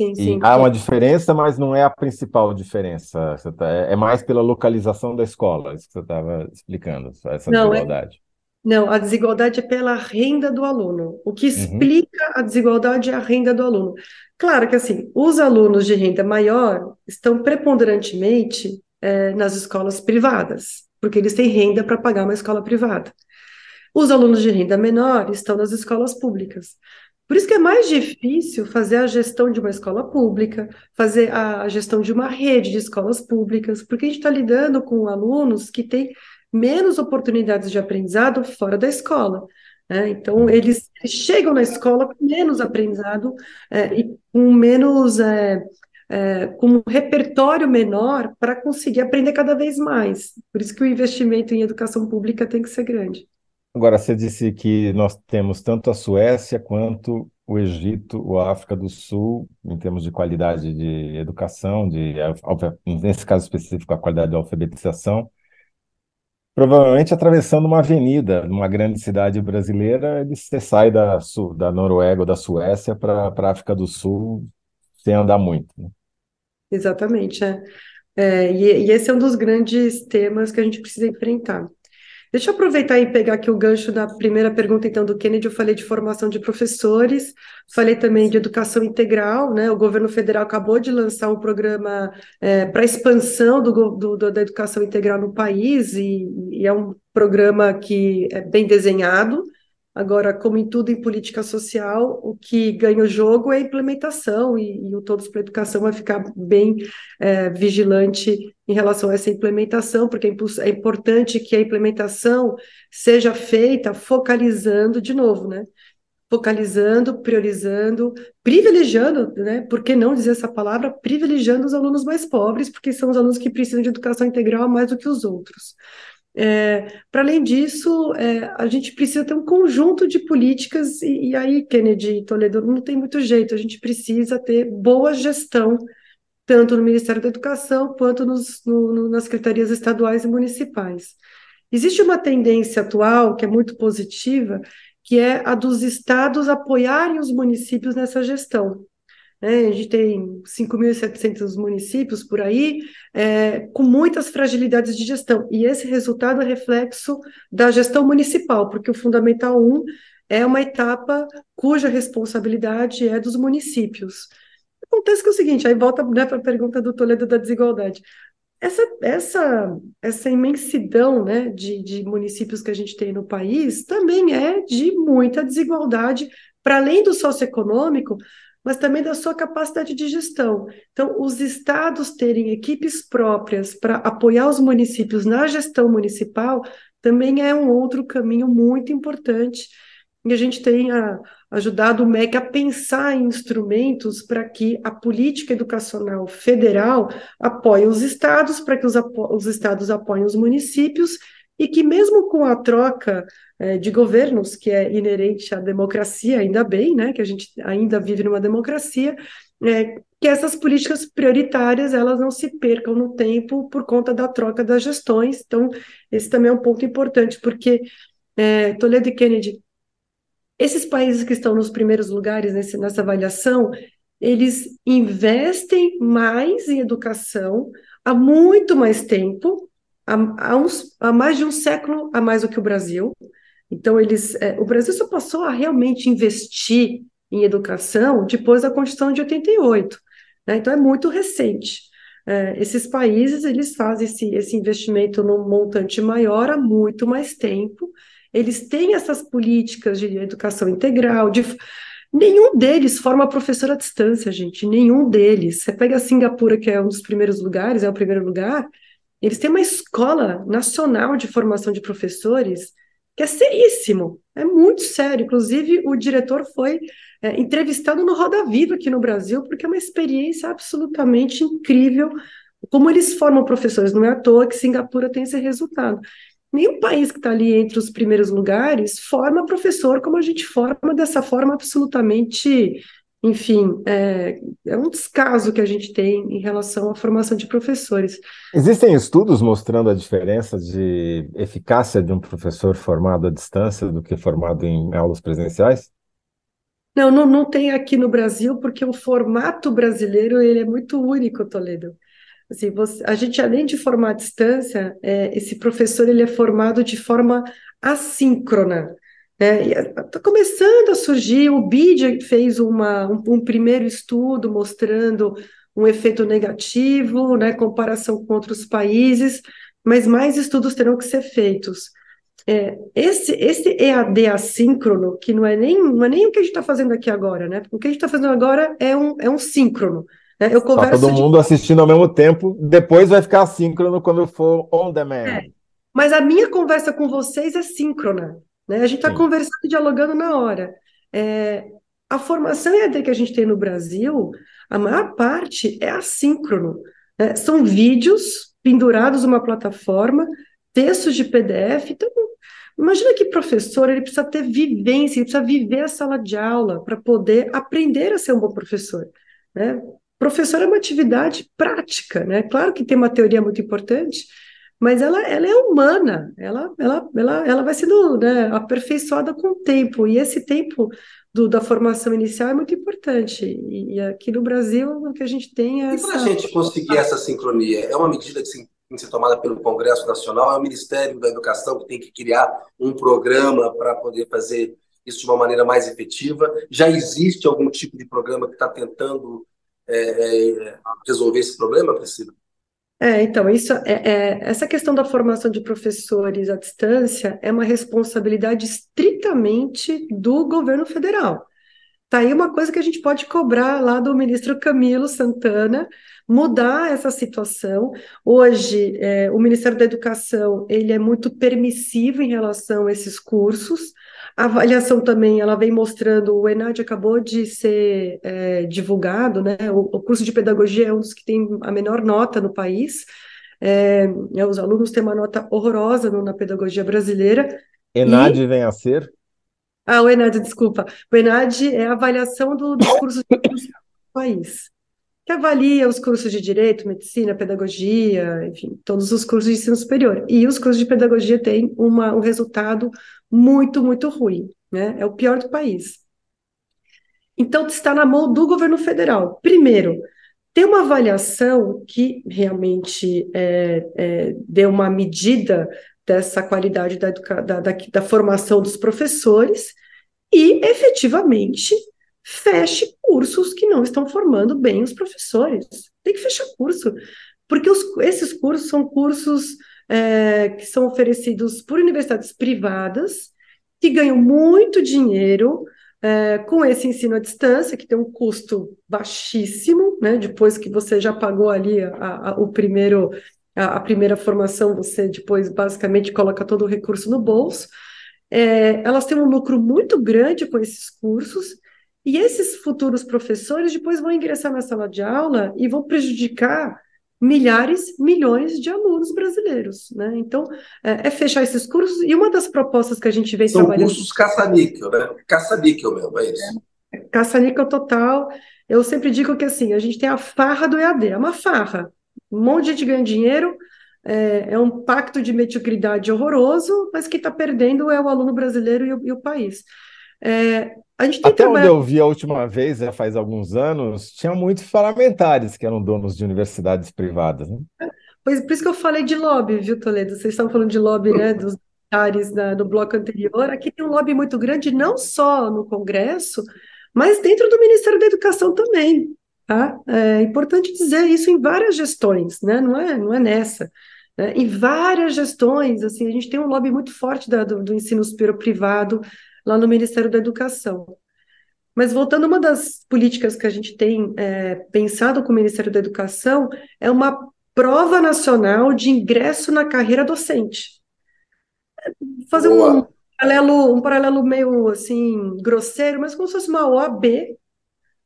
Sim, sim. Há uma diferença, mas não é a principal diferença. Tá, é mais pela localização da escola, isso que você estava explicando, essa não, é desigualdade. É... Não, a desigualdade é pela renda do aluno. O que uhum. explica uhum. a desigualdade é a renda do aluno. Claro que, assim, os alunos de renda maior estão preponderantemente é, nas escolas privadas, porque eles têm renda para pagar uma escola privada. Os alunos de renda menor estão nas escolas públicas. Por isso que é mais difícil fazer a gestão de uma escola pública, fazer a gestão de uma rede de escolas públicas, porque a gente está lidando com alunos que têm menos oportunidades de aprendizado fora da escola. Né? Então, eles, eles, chegam na escola com menos aprendizado é, e com menos é, é, com um repertório menor para conseguir aprender cada vez mais. Por isso que o investimento em educação pública tem que ser grande. Agora, você disse que nós temos tanto a Suécia quanto o Egito, o África do Sul, em termos de qualidade de educação, de, nesse caso específico, a qualidade de alfabetização. Provavelmente atravessando uma avenida numa grande cidade brasileira, você sai da, da Noruega ou da Suécia para a África do Sul sem andar muito. Né? Exatamente, é. é e, e, esse é um dos grandes temas que a gente precisa enfrentar. Deixa eu aproveitar e pegar aqui o gancho da primeira pergunta, então, do Kennedy. Eu falei de formação de professores, falei também de educação integral, né? O governo federal acabou de lançar um programa é, para expansão do, do, da educação integral no país, e, e é um programa que é bem desenhado. Agora, como em tudo em política social, o que ganha o jogo é a implementação, e, e o Todos para a Educação vai ficar bem é, vigilante em relação a essa implementação, porque é, é importante que a implementação seja feita focalizando, de novo, né? Focalizando, priorizando, privilegiando, né? Por que não dizer essa palavra? Privilegiando os alunos mais pobres, porque são os alunos que precisam de educação integral mais do que os outros. É, Para além disso, é, a gente precisa ter um conjunto de políticas, e, e aí, Kennedy e Toledo, não tem muito jeito, a gente precisa ter boa gestão, tanto no Ministério da Educação quanto nos, no, no, nas secretarias estaduais e municipais. Existe uma tendência atual, que é muito positiva, que é a dos estados apoiarem os municípios nessa gestão. né? a gente tem 5.700 municípios por aí, é, com muitas fragilidades de gestão, e esse resultado é reflexo da gestão municipal, porque o Fundamental 1 é uma etapa cuja responsabilidade é dos municípios. Acontece que é o seguinte, aí volta né, para a pergunta do Toledo da desigualdade. Essa, essa, essa imensidão né, de, de municípios que a gente tem no país também é de muita desigualdade, para além do socioeconômico, mas também da sua capacidade de gestão. Então, os estados terem equipes próprias para apoiar os municípios na gestão municipal também é um outro caminho muito importante. E a gente tem a, ajudado o MEC a pensar em instrumentos para que a política educacional federal apoie os estados, para que os, os estados apoiem os municípios, e que mesmo com a troca é, de governos, que é inerente à democracia, ainda bem, né, que a gente ainda vive numa democracia, é, que essas políticas prioritárias elas não se percam no tempo por conta da troca das gestões. Então, esse também é um ponto importante, porque é, Toledo e Kennedy, esses países que estão nos primeiros lugares nesse, nessa avaliação, eles investem mais em educação há muito mais tempo, há, há, uns, há mais de um século a mais do que o Brasil. Então, eles, é, o Brasil só passou a realmente investir em educação depois da Constituição de 88. Né? Então, é muito recente. É, esses países, eles fazem esse, esse investimento num montante maior há muito mais tempo. Eles têm essas políticas de educação integral, de... Nenhum deles forma professor à distância, gente. Nenhum deles. Você pega a Singapura, que é um dos primeiros lugares, é o primeiro lugar, eles têm uma escola nacional de formação de professores que é seríssimo, é muito sério. Inclusive, o diretor foi é, entrevistado no Roda Viva aqui no Brasil, porque é uma experiência absolutamente incrível como eles formam professores. Não é à toa que Singapura tem esse resultado. Nenhum país que está ali entre os primeiros lugares forma professor como a gente forma dessa forma absolutamente enfim, é, é, um descaso que a gente tem em relação à formação de professores. Existem estudos mostrando a diferença de eficácia de um professor formado à distância do que formado em aulas presenciais? Não, não, não tem aqui no Brasil, porque o formato brasileiro ele é muito único, Toledo. Assim, você, a gente, além de formar à distância, é, esse professor ele é formado de forma assíncrona. Está é, começando a surgir, o BID fez uma, um, um, primeiro estudo mostrando um efeito negativo, né, comparação com outros países, mas mais estudos terão que ser feitos. É, esse, esse EAD assíncrono, que não é nem, não é nem o que a gente está fazendo aqui agora, né? O que a gente está fazendo agora é um, é um síncrono. Né? Eu converso tá todo mundo de... assistindo ao mesmo tempo, depois vai ficar assíncrono quando for on demand. É, mas a minha conversa com vocês é síncrona. Né? A gente está conversando e dialogando na hora. É, a formação EAD que a gente tem no Brasil, a maior parte é assíncrono. Né? São vídeos pendurados numa plataforma, textos de PDF. Então, imagina que professor ele precisa ter vivência, ele precisa viver a sala de aula para poder aprender a ser um bom professor. Né? Professor é uma atividade prática, né? Claro que tem uma teoria muito importante, mas ela, ela é humana, ela, ela, ela, ela vai sendo né, aperfeiçoada com o tempo, e esse tempo do, da formação inicial é muito importante, e, e aqui no Brasil o que a gente tem é E para a gente conseguir essa sincronia, é uma medida que tem que ser tomada pelo Congresso Nacional, é o Ministério da Educação que tem que criar um programa para poder fazer isso de uma maneira mais efetiva. Já existe algum tipo de programa que está tentando é, é, resolver esse problema, Priscila? É, então, isso é, é, essa questão da formação de professores à distância é uma responsabilidade estritamente do governo federal. Tá aí uma coisa que a gente pode cobrar lá do ministro Camilo Santana, mudar essa situação. Hoje, é, o Ministério da Educação ele é muito permissivo em relação a esses cursos. A avaliação também, ela vem mostrando, o ENAD acabou de ser é, divulgado, né? O, o, curso de pedagogia é um dos que tem a menor nota no país. É, é os alunos têm uma nota horrorosa no, na pedagogia brasileira. ENAD e... vem a ser? Ah, o ENAD, desculpa. O ENAD é a avaliação do, dos cursos do país que avalia os cursos de direito, medicina, pedagogia, enfim, todos os cursos de ensino superior. E os cursos de pedagogia têm uma, um resultado muito, muito ruim, né? É o pior do país. Então, está na mão do governo federal. Primeiro, ter uma avaliação que realmente é, é, dê uma medida dessa qualidade da, da, da, da formação dos professores e, efetivamente, feche cursos que não estão formando bem os professores. Tem que fechar curso, porque os, esses cursos são cursos é, que são oferecidos por universidades privadas que ganham muito dinheiro é, com esse ensino à distância, que tem um custo baixíssimo, né? Depois que você já pagou ali a, a, o primeiro, a, a, primeira formação, você depois basicamente coloca todo o recurso no bolso. É, elas têm um lucro muito grande com esses cursos, e esses futuros professores depois vão ingressar na sala de aula e vão prejudicar milhares, milhões de alunos brasileiros, né? Então, é, é, fechar esses cursos, e uma das propostas que a gente vem São trabalhando... São cursos caça-níquel, né? Caça-níquel mesmo, é isso. É, caça-níquel total. Eu sempre digo que, assim, a gente tem a farra do EAD, é uma farra. Um monte de gente ganha dinheiro, é, é um pacto de mediocridade horroroso, mas quem está perdendo é o aluno brasileiro e o, e o país. É, Até trabalhado... onde eu vi a última vez, já faz alguns anos, tinha muitos parlamentares que eram donos de universidades privadas. Né? Pois, por isso que eu falei de lobby, viu, Toledo? Vocês estavam falando de lobby, né, dos militares no bloco anterior. Aqui tem um lobby muito grande, não só no Congresso, mas dentro do Ministério da Educação também. Tá? É importante dizer isso em várias gestões, né? não, é, não é nessa. Né? Em várias gestões, assim, a gente tem um lobby muito forte da, do, do ensino superior privado, lá no Ministério da Educação. Mas voltando, uma das políticas que a gente tem é, pensado com o Ministério da Educação é uma prova nacional de ingresso na carreira docente. Fazer um paralelo, um paralelo meio assim grosseiro, mas como se fosse uma OAB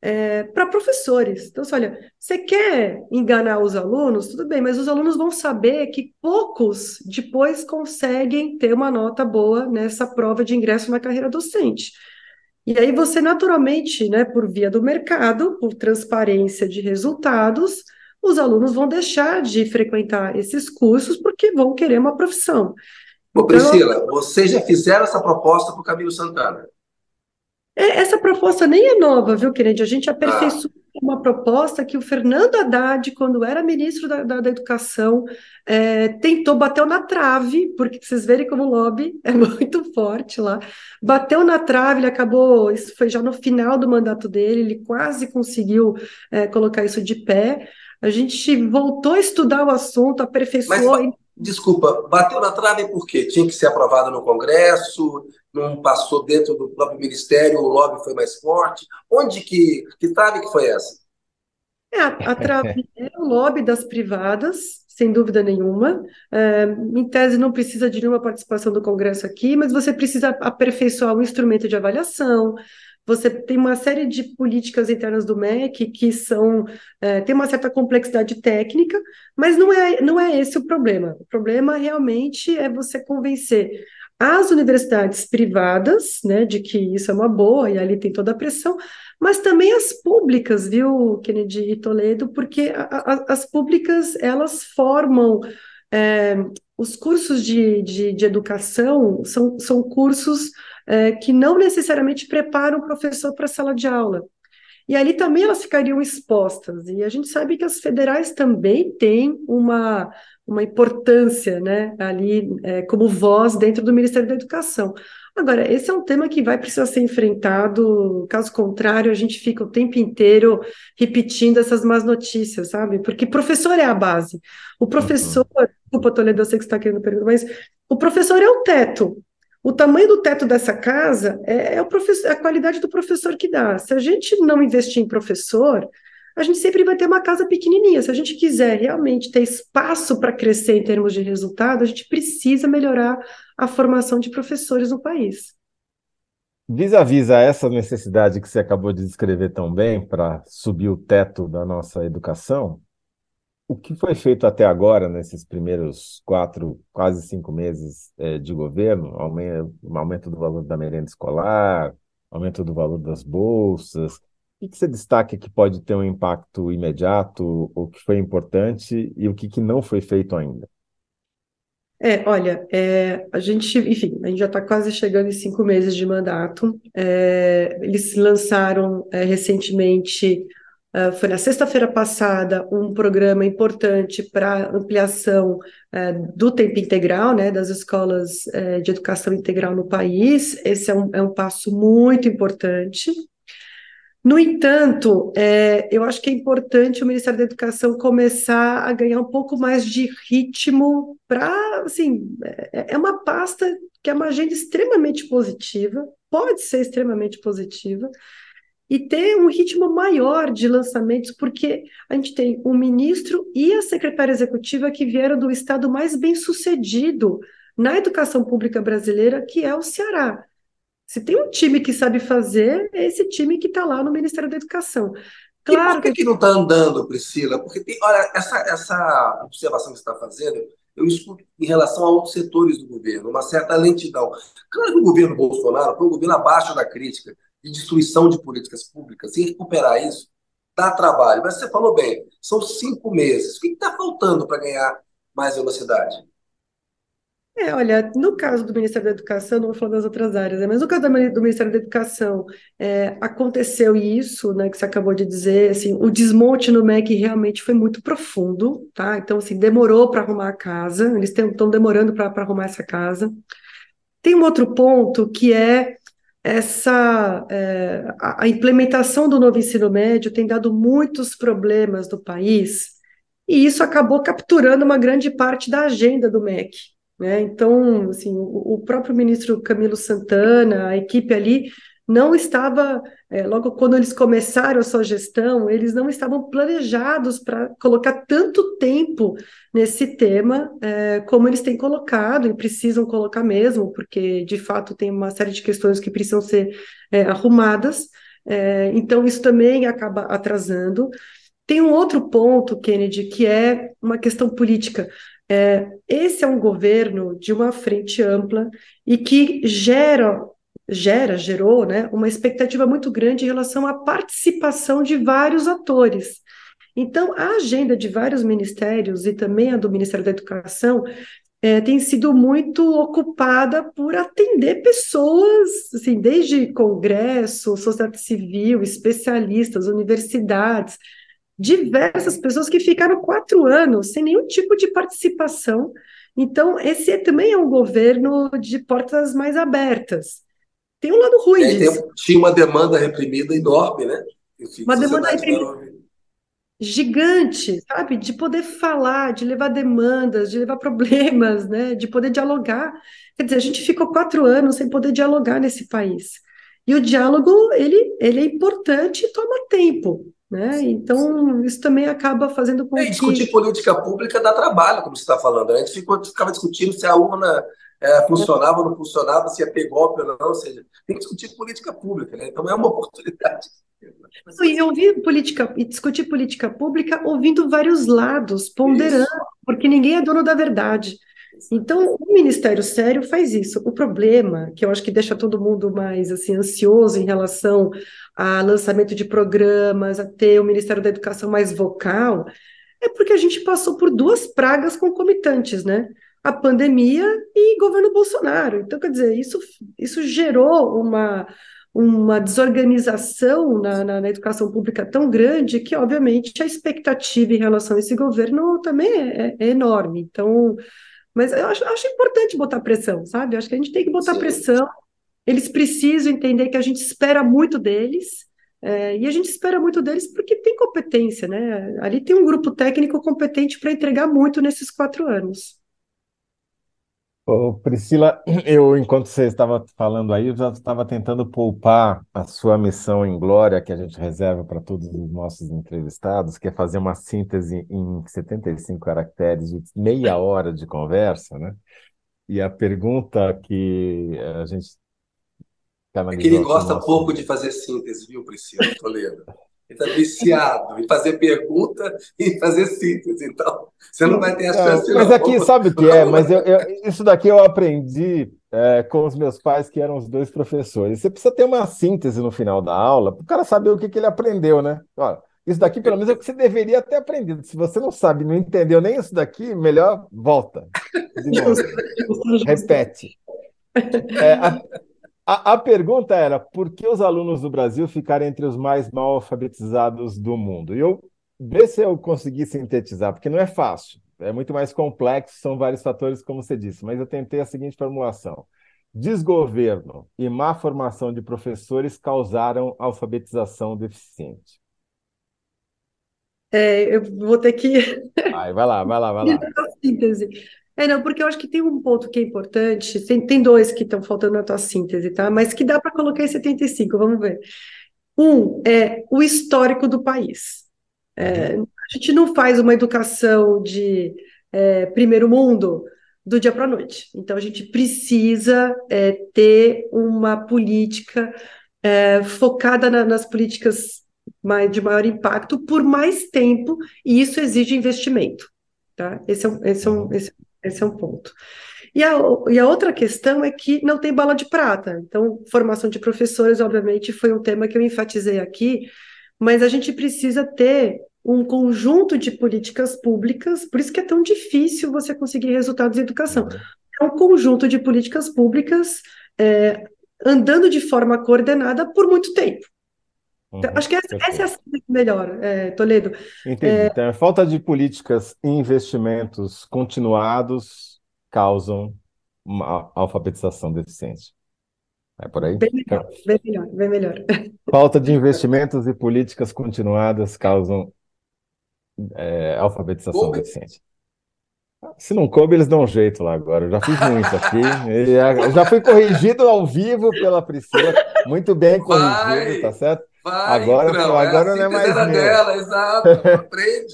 é, para professores. Então, olha, você quer enganar os alunos? Tudo bem, mas os alunos vão saber que poucos depois conseguem ter uma nota boa nessa prova de ingresso na carreira docente. E aí você naturalmente, né, por via do mercado, por transparência de resultados, os alunos vão deixar de frequentar esses cursos porque vão querer uma profissão. Ô, Priscila, então, vocês já fizeram essa proposta para o Camilo Santana? É, essa proposta nem é nova, viu, Kennedy? A gente aperfeiçoou ah. uma proposta que o Fernando Haddad, quando era ministro da, da, da Educação, é, tentou, bateu na trave, porque vocês verem como o lobby é muito forte lá, bateu na trave, ele acabou, isso foi já no final do mandato dele, ele quase conseguiu é, colocar isso de pé. A gente voltou a estudar o assunto, aperfeiçoou. Mas, desculpa, bateu na trave por quê? Tinha que ser aprovado no Congresso, não passou dentro do próprio ministério, o lobby foi mais forte. Onde que, que trave que foi essa? É, a, a trave é o lobby das privadas, sem dúvida nenhuma. É, em tese, não precisa de nenhuma participação do Congresso aqui, mas você precisa aperfeiçoar o instrumento de avaliação. Você tem uma série de políticas internas do MEC que são é, tem uma certa complexidade técnica, mas não é, não é esse o problema. O problema realmente é você convencer as universidades privadas, né, de que isso é uma boa e ali tem toda a pressão, mas também as públicas, viu, Kennedy e Toledo, porque a, a, as públicas elas formam é, os cursos de, de, de, educação são, são cursos é, que não necessariamente preparam o professor para a sala de aula. E ali também elas ficariam expostas. E a gente sabe que as federais também têm uma, uma importância né, ali é, como voz dentro do Ministério da Educação. Agora, esse é um tema que vai precisar ser enfrentado, caso contrário, a gente fica o tempo inteiro repetindo essas más notícias, sabe? Porque professor é a base. O professor, uhum. desculpa, Toledo, eu sei que você está querendo perguntar, mas o professor é o teto. O tamanho do teto dessa casa é, é o professor, a qualidade do professor que dá. Se a gente não investir em professor, a gente sempre vai ter uma casa pequenininha. Se a gente quiser realmente ter espaço para crescer em termos de resultado, a gente precisa melhorar a formação de professores no país. Vis-à-vis a essa necessidade que você acabou de descrever tão bem para subir o teto da nossa educação, o que foi feito até agora, nesses primeiros quatro, quase cinco meses é, de governo, aumento, aumento do valor da merenda escolar, aumento do valor das bolsas, o que você destaca que pode ter um impacto imediato, o que foi importante e o que, que não foi feito ainda? É, olha, é, a gente, enfim, a gente já está quase chegando em cinco meses de mandato. É, eles lançaram é, recentemente, é, foi na sexta-feira passada, um programa importante para ampliação é, do tempo integral, né, das escolas é, de educação integral no país. Esse é um, é um passo muito importante. No entanto, é, eu acho que é importante o Ministério da Educação começar a ganhar um pouco mais de ritmo para, assim, é, é uma pasta que é uma agenda extremamente positiva, pode ser extremamente positiva, e ter um ritmo maior de lançamentos, porque a gente tem o ministro e a secretária executiva que vieram do estado mais bem sucedido na educação pública brasileira, que é o Ceará. Se tem um time que sabe fazer, é esse time que está lá no Ministério da Educação. Claro e por que, que... que não está andando, Priscila? Porque tem, olha, essa, essa observação que você está fazendo, eu escuto em relação a outros setores do governo, uma certa lentidão. Claro que o governo Bolsonaro foi um governo abaixo da crítica, de destruição de políticas públicas, e recuperar isso dá trabalho. Mas você falou bem, são cinco meses. O que está faltando para ganhar mais velocidade? É, olha, no caso do Ministério da Educação, não vou falar das outras áreas, né, mas no caso do Ministério da Educação, é, aconteceu isso, né, que você acabou de dizer, assim, o desmonte no MEC realmente foi muito profundo, tá? Então, assim, demorou para arrumar a casa, eles estão demorando para arrumar essa casa. Tem um outro ponto que é essa é, a, a implementação do novo ensino médio tem dado muitos problemas no país, e isso acabou capturando uma grande parte da agenda do MEC. Né? Então, assim, o, próprio ministro Camilo Santana, a equipe ali, não estava, é, logo quando eles começaram a sua gestão, eles não estavam planejados para colocar tanto tempo nesse tema é, como eles têm colocado, e precisam colocar mesmo, porque de fato tem uma série de questões que precisam ser é, arrumadas, então isso também acaba atrasando. Tem um outro ponto, Kennedy, que é uma questão política. É, esse é um governo de uma frente ampla e que gera, gera, gerou, né, uma expectativa muito grande em relação à participação de vários atores. Então, a agenda de vários ministérios e também a do Ministério da Educação é, tem sido muito ocupada por atender pessoas, assim, desde Congresso, sociedade civil, especialistas, universidades, diversas pessoas que ficaram quatro anos sem nenhum tipo de participação. Então, esse é, também é um governo de portas mais abertas. Tem um lado ruim disso. Tem, tinha uma demanda reprimida enorme, né? Enfim, uma demanda reprimida gigante, sabe? De poder falar, de levar demandas, de levar problemas, né? De poder dialogar. Quer dizer, a gente ficou quatro anos sem poder dialogar nesse país. E o diálogo, ele, ele é importante e toma tempo. Né? Então, isso também acaba fazendo com é, que. Discutir política pública dá trabalho, como você está falando. Né? A gente ficou, ficava discutindo se a urna é, funcionava ou não funcionava, se ia ter golpe ou não. Ou seja, tem que discutir política pública. Né? Então, é uma oportunidade. E ouvir política e discutir política pública ouvindo vários lados, ponderando, isso. porque ninguém é dono da verdade. Então, o Ministério Sério faz isso. O problema, que eu acho que deixa todo mundo mais assim ansioso em relação a lançamento de programas, a ter o Ministério da Educação mais vocal, é porque a gente passou por duas pragas concomitantes, né? A pandemia e governo Bolsonaro. Então, quer dizer, isso, isso gerou uma, uma desorganização na, na, na, educação pública tão grande que, obviamente, a expectativa em relação a esse governo também é, é, enorme. Então, mas eu acho, acho, importante botar pressão, sabe? Eu acho que a gente tem que botar Sim. pressão. Eles precisam entender que a gente espera muito deles, é, e a gente espera muito deles porque tem competência, né? Ali tem um grupo técnico competente para entregar muito nesses quatro anos. Ô, Priscila, eu, enquanto você estava falando aí, eu já estava tentando poupar a sua missão em glória, que a gente reserva para todos os nossos entrevistados, que é fazer uma síntese em 75 caracteres de meia hora de conversa, né? E a pergunta que a gente. É que ele gosta nosso... pouco de fazer síntese, viu, Priscila Toledo? Ele está viciado em fazer pergunta e fazer síntese. Então, você não vai ter a chance. mas aqui, sabe o que é? Mas eu, eu, isso daqui eu aprendi é, com os meus pais, que eram os dois professores. Você precisa ter uma síntese no final da aula, para o cara saber o que, que ele aprendeu, né? Olha, isso daqui, pelo menos, é o que você deveria ter aprendido. Se você não sabe, não entendeu nem isso daqui, melhor volta. de novo. Repete. É, a, a, a, pergunta era por que os alunos do Brasil ficaram entre os mais mal alfabetizados do mundo? E eu vê se eu consegui sintetizar, porque não é fácil, é muito mais complexo, são vários fatores, como você disse, mas eu tentei a seguinte formulação. Desgoverno e má formação de professores causaram alfabetização deficiente. É, eu vou ter que. Vai, vai lá, vai lá, vai lá. Síntese. É, não, porque eu acho que tem um ponto que é importante, tem, tem dois que estão faltando na tua síntese, tá? Mas que dá para colocar em 75, vamos ver. Um é o histórico do país. É, a gente não faz uma educação de é, primeiro mundo do dia para a noite. Então, a gente precisa é, ter uma política é, focada na, nas políticas mais, de maior impacto por mais tempo, e isso exige investimento. Tá? Esse, é um, esse, é um, esse, esse é um ponto. E a, e a outra questão é que não tem bala de prata. Então, formação de professores, obviamente, foi um tema que eu enfatizei aqui, mas a gente precisa ter um conjunto de políticas públicas, por isso que é tão difícil você conseguir resultados em educação. Uhum. É um conjunto de políticas públicas é, andando de forma coordenada por muito tempo. Então, uhum, acho que essa, essa, é a melhor, é, Toledo. Entendi. É... Então, a falta de políticas e investimentos continuados causam uma alfabetização deficiente. É por aí? Bem melhor, bem melhor, bem melhor. Falta de investimentos e políticas continuadas causam é, alfabetização coube. deficiente. Se não coube, eles dão um jeito lá agora. Eu já fiz muito aqui. Eu já fui corrigido ao vivo pela Priscila. Muito bem corrigido, vai, tá certo? Vai, agora não, agora é não é mais meu. dela, exato. Aprende.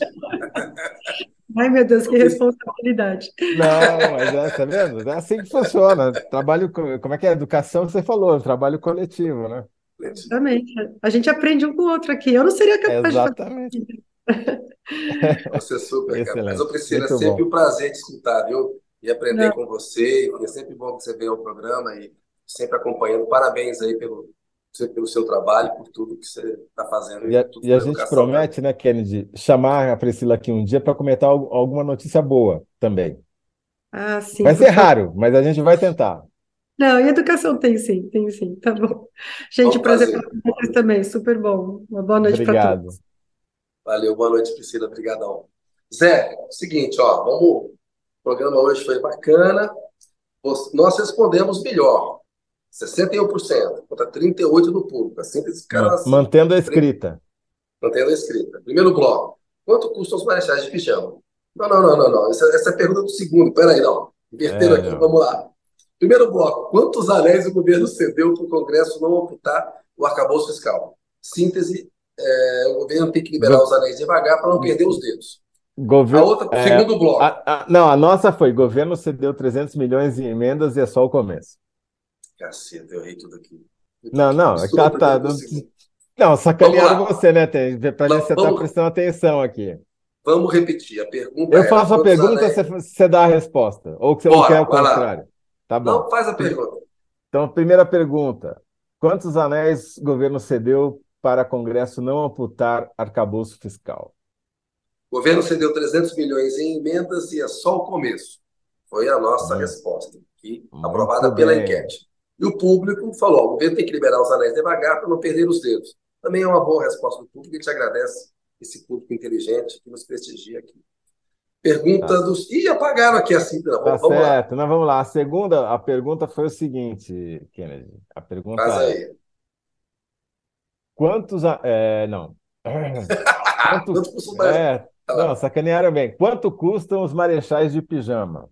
Ai, meu Deus, que responsabilidade. Não, mas é, tá vendo? É assim que funciona. Trabalho, como é que é? Educação, você falou, trabalho coletivo, né? Exatamente. A gente aprende um com o outro aqui. Eu não seria capaz Exatamente. de fazer você é super, Excelente. cara. Mas, eu Priscila, é sempre bom. um prazer te escutar, viu? E aprender Não. com você. é sempre bom que você venha ao programa e sempre acompanhando. Parabéns aí pelo, pelo seu trabalho, por tudo que você está fazendo. E a, e a gente promete, né, Kennedy, chamar a Priscila aqui um dia para comentar alguma notícia boa também. Ah, sim. Vai ser raro, mas a gente vai tentar. Não, e educação tem sim, tem sim, tá bom. Gente, bom prazer para vocês também, super bom. Uma boa noite para todos. Valeu, boa noite, Priscila. Obrigadão. Zé, seguinte, ó, vamos. O programa hoje foi bacana. Nós respondemos melhor. 61% contra 38% do público. A síntese assim, Mantendo a escrita. Mantendo a escrita. Primeiro bloco. Quanto custam os marechais de pijama? Não, não, não, não, não. Essa, essa é a pergunta do segundo. Peraí, não. Inverteram é, aqui. Não. Vamos lá. Primeiro bloco. Quantos anéis o governo cedeu para o Congresso não amputar o arcabouço fiscal? Síntese é, o governo tem que liberar Go... os anéis devagar para não perder os dedos. A outra, é, segundo bloco. A, a, não, a nossa foi: governo cedeu 300 milhões em emendas e é só o começo. Caceta, eu errei tudo aqui. não, não, é tá, tá, não, não, sacanearam você, né? Para ver se você está prestando atenção aqui. Vamos repetir. A pergunta Eu faço a pergunta, e você dá a resposta. Ou que você Bora, quer o contrário. Lá. Tá bom. Não, faz a pergunta. Então, primeira pergunta: quantos anéis o governo cedeu para Congresso não amputar arcabouço fiscal. O governo cedeu 300 milhões em emendas e é só o começo. Foi a nossa hum. resposta, aqui, aprovada bem. pela enquete. E o público falou: o governo tem que liberar os anéis devagar para não perder os dedos. Também é uma boa resposta do público. A gente agradece esse público inteligente que nos prestigia aqui. Pergunta tá. dos. Ih, apagaram aqui assim. Não, tá vamos certo, lá. Não, vamos lá. A segunda, a pergunta foi o seguinte, Kennedy. A pergunta Faz aí. É, Quantos. É, não. Quantos, é, não, sacanearam bem. Quanto custam os marechais de pijama?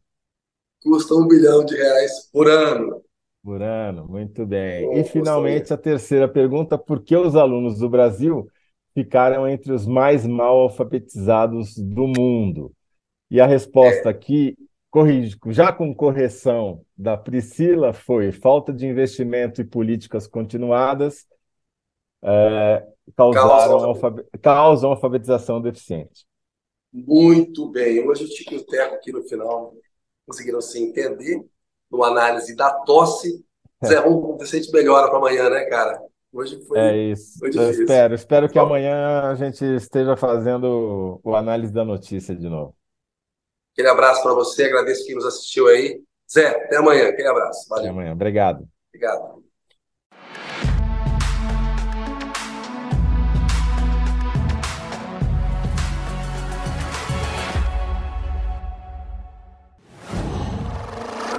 Custa um bilhão de reais por ano. Por ano, muito bem. Bom, e finalmente a terceira pergunta: por que os alunos do Brasil ficaram entre os mais mal alfabetizados do mundo? E a resposta é. aqui, já com correção da Priscila, foi falta de investimento e políticas continuadas é, causaram causam alfabetização deficiente. Muito bem. Hoje eu tive o teco aqui no final. Conseguiram se entender numa análise da tosse. É. Zé, a gente melhora para amanhã, né, cara? Hoje foi. É isso. Foi eu espero. Espero que amanhã a gente esteja fazendo o análise da notícia de novo. Aquele abraço para você, agradeço quem nos assistiu aí. Zé, até amanhã. Aquele abraço. Valeu. Até amanhã. Obrigado. Obrigado.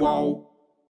whoa.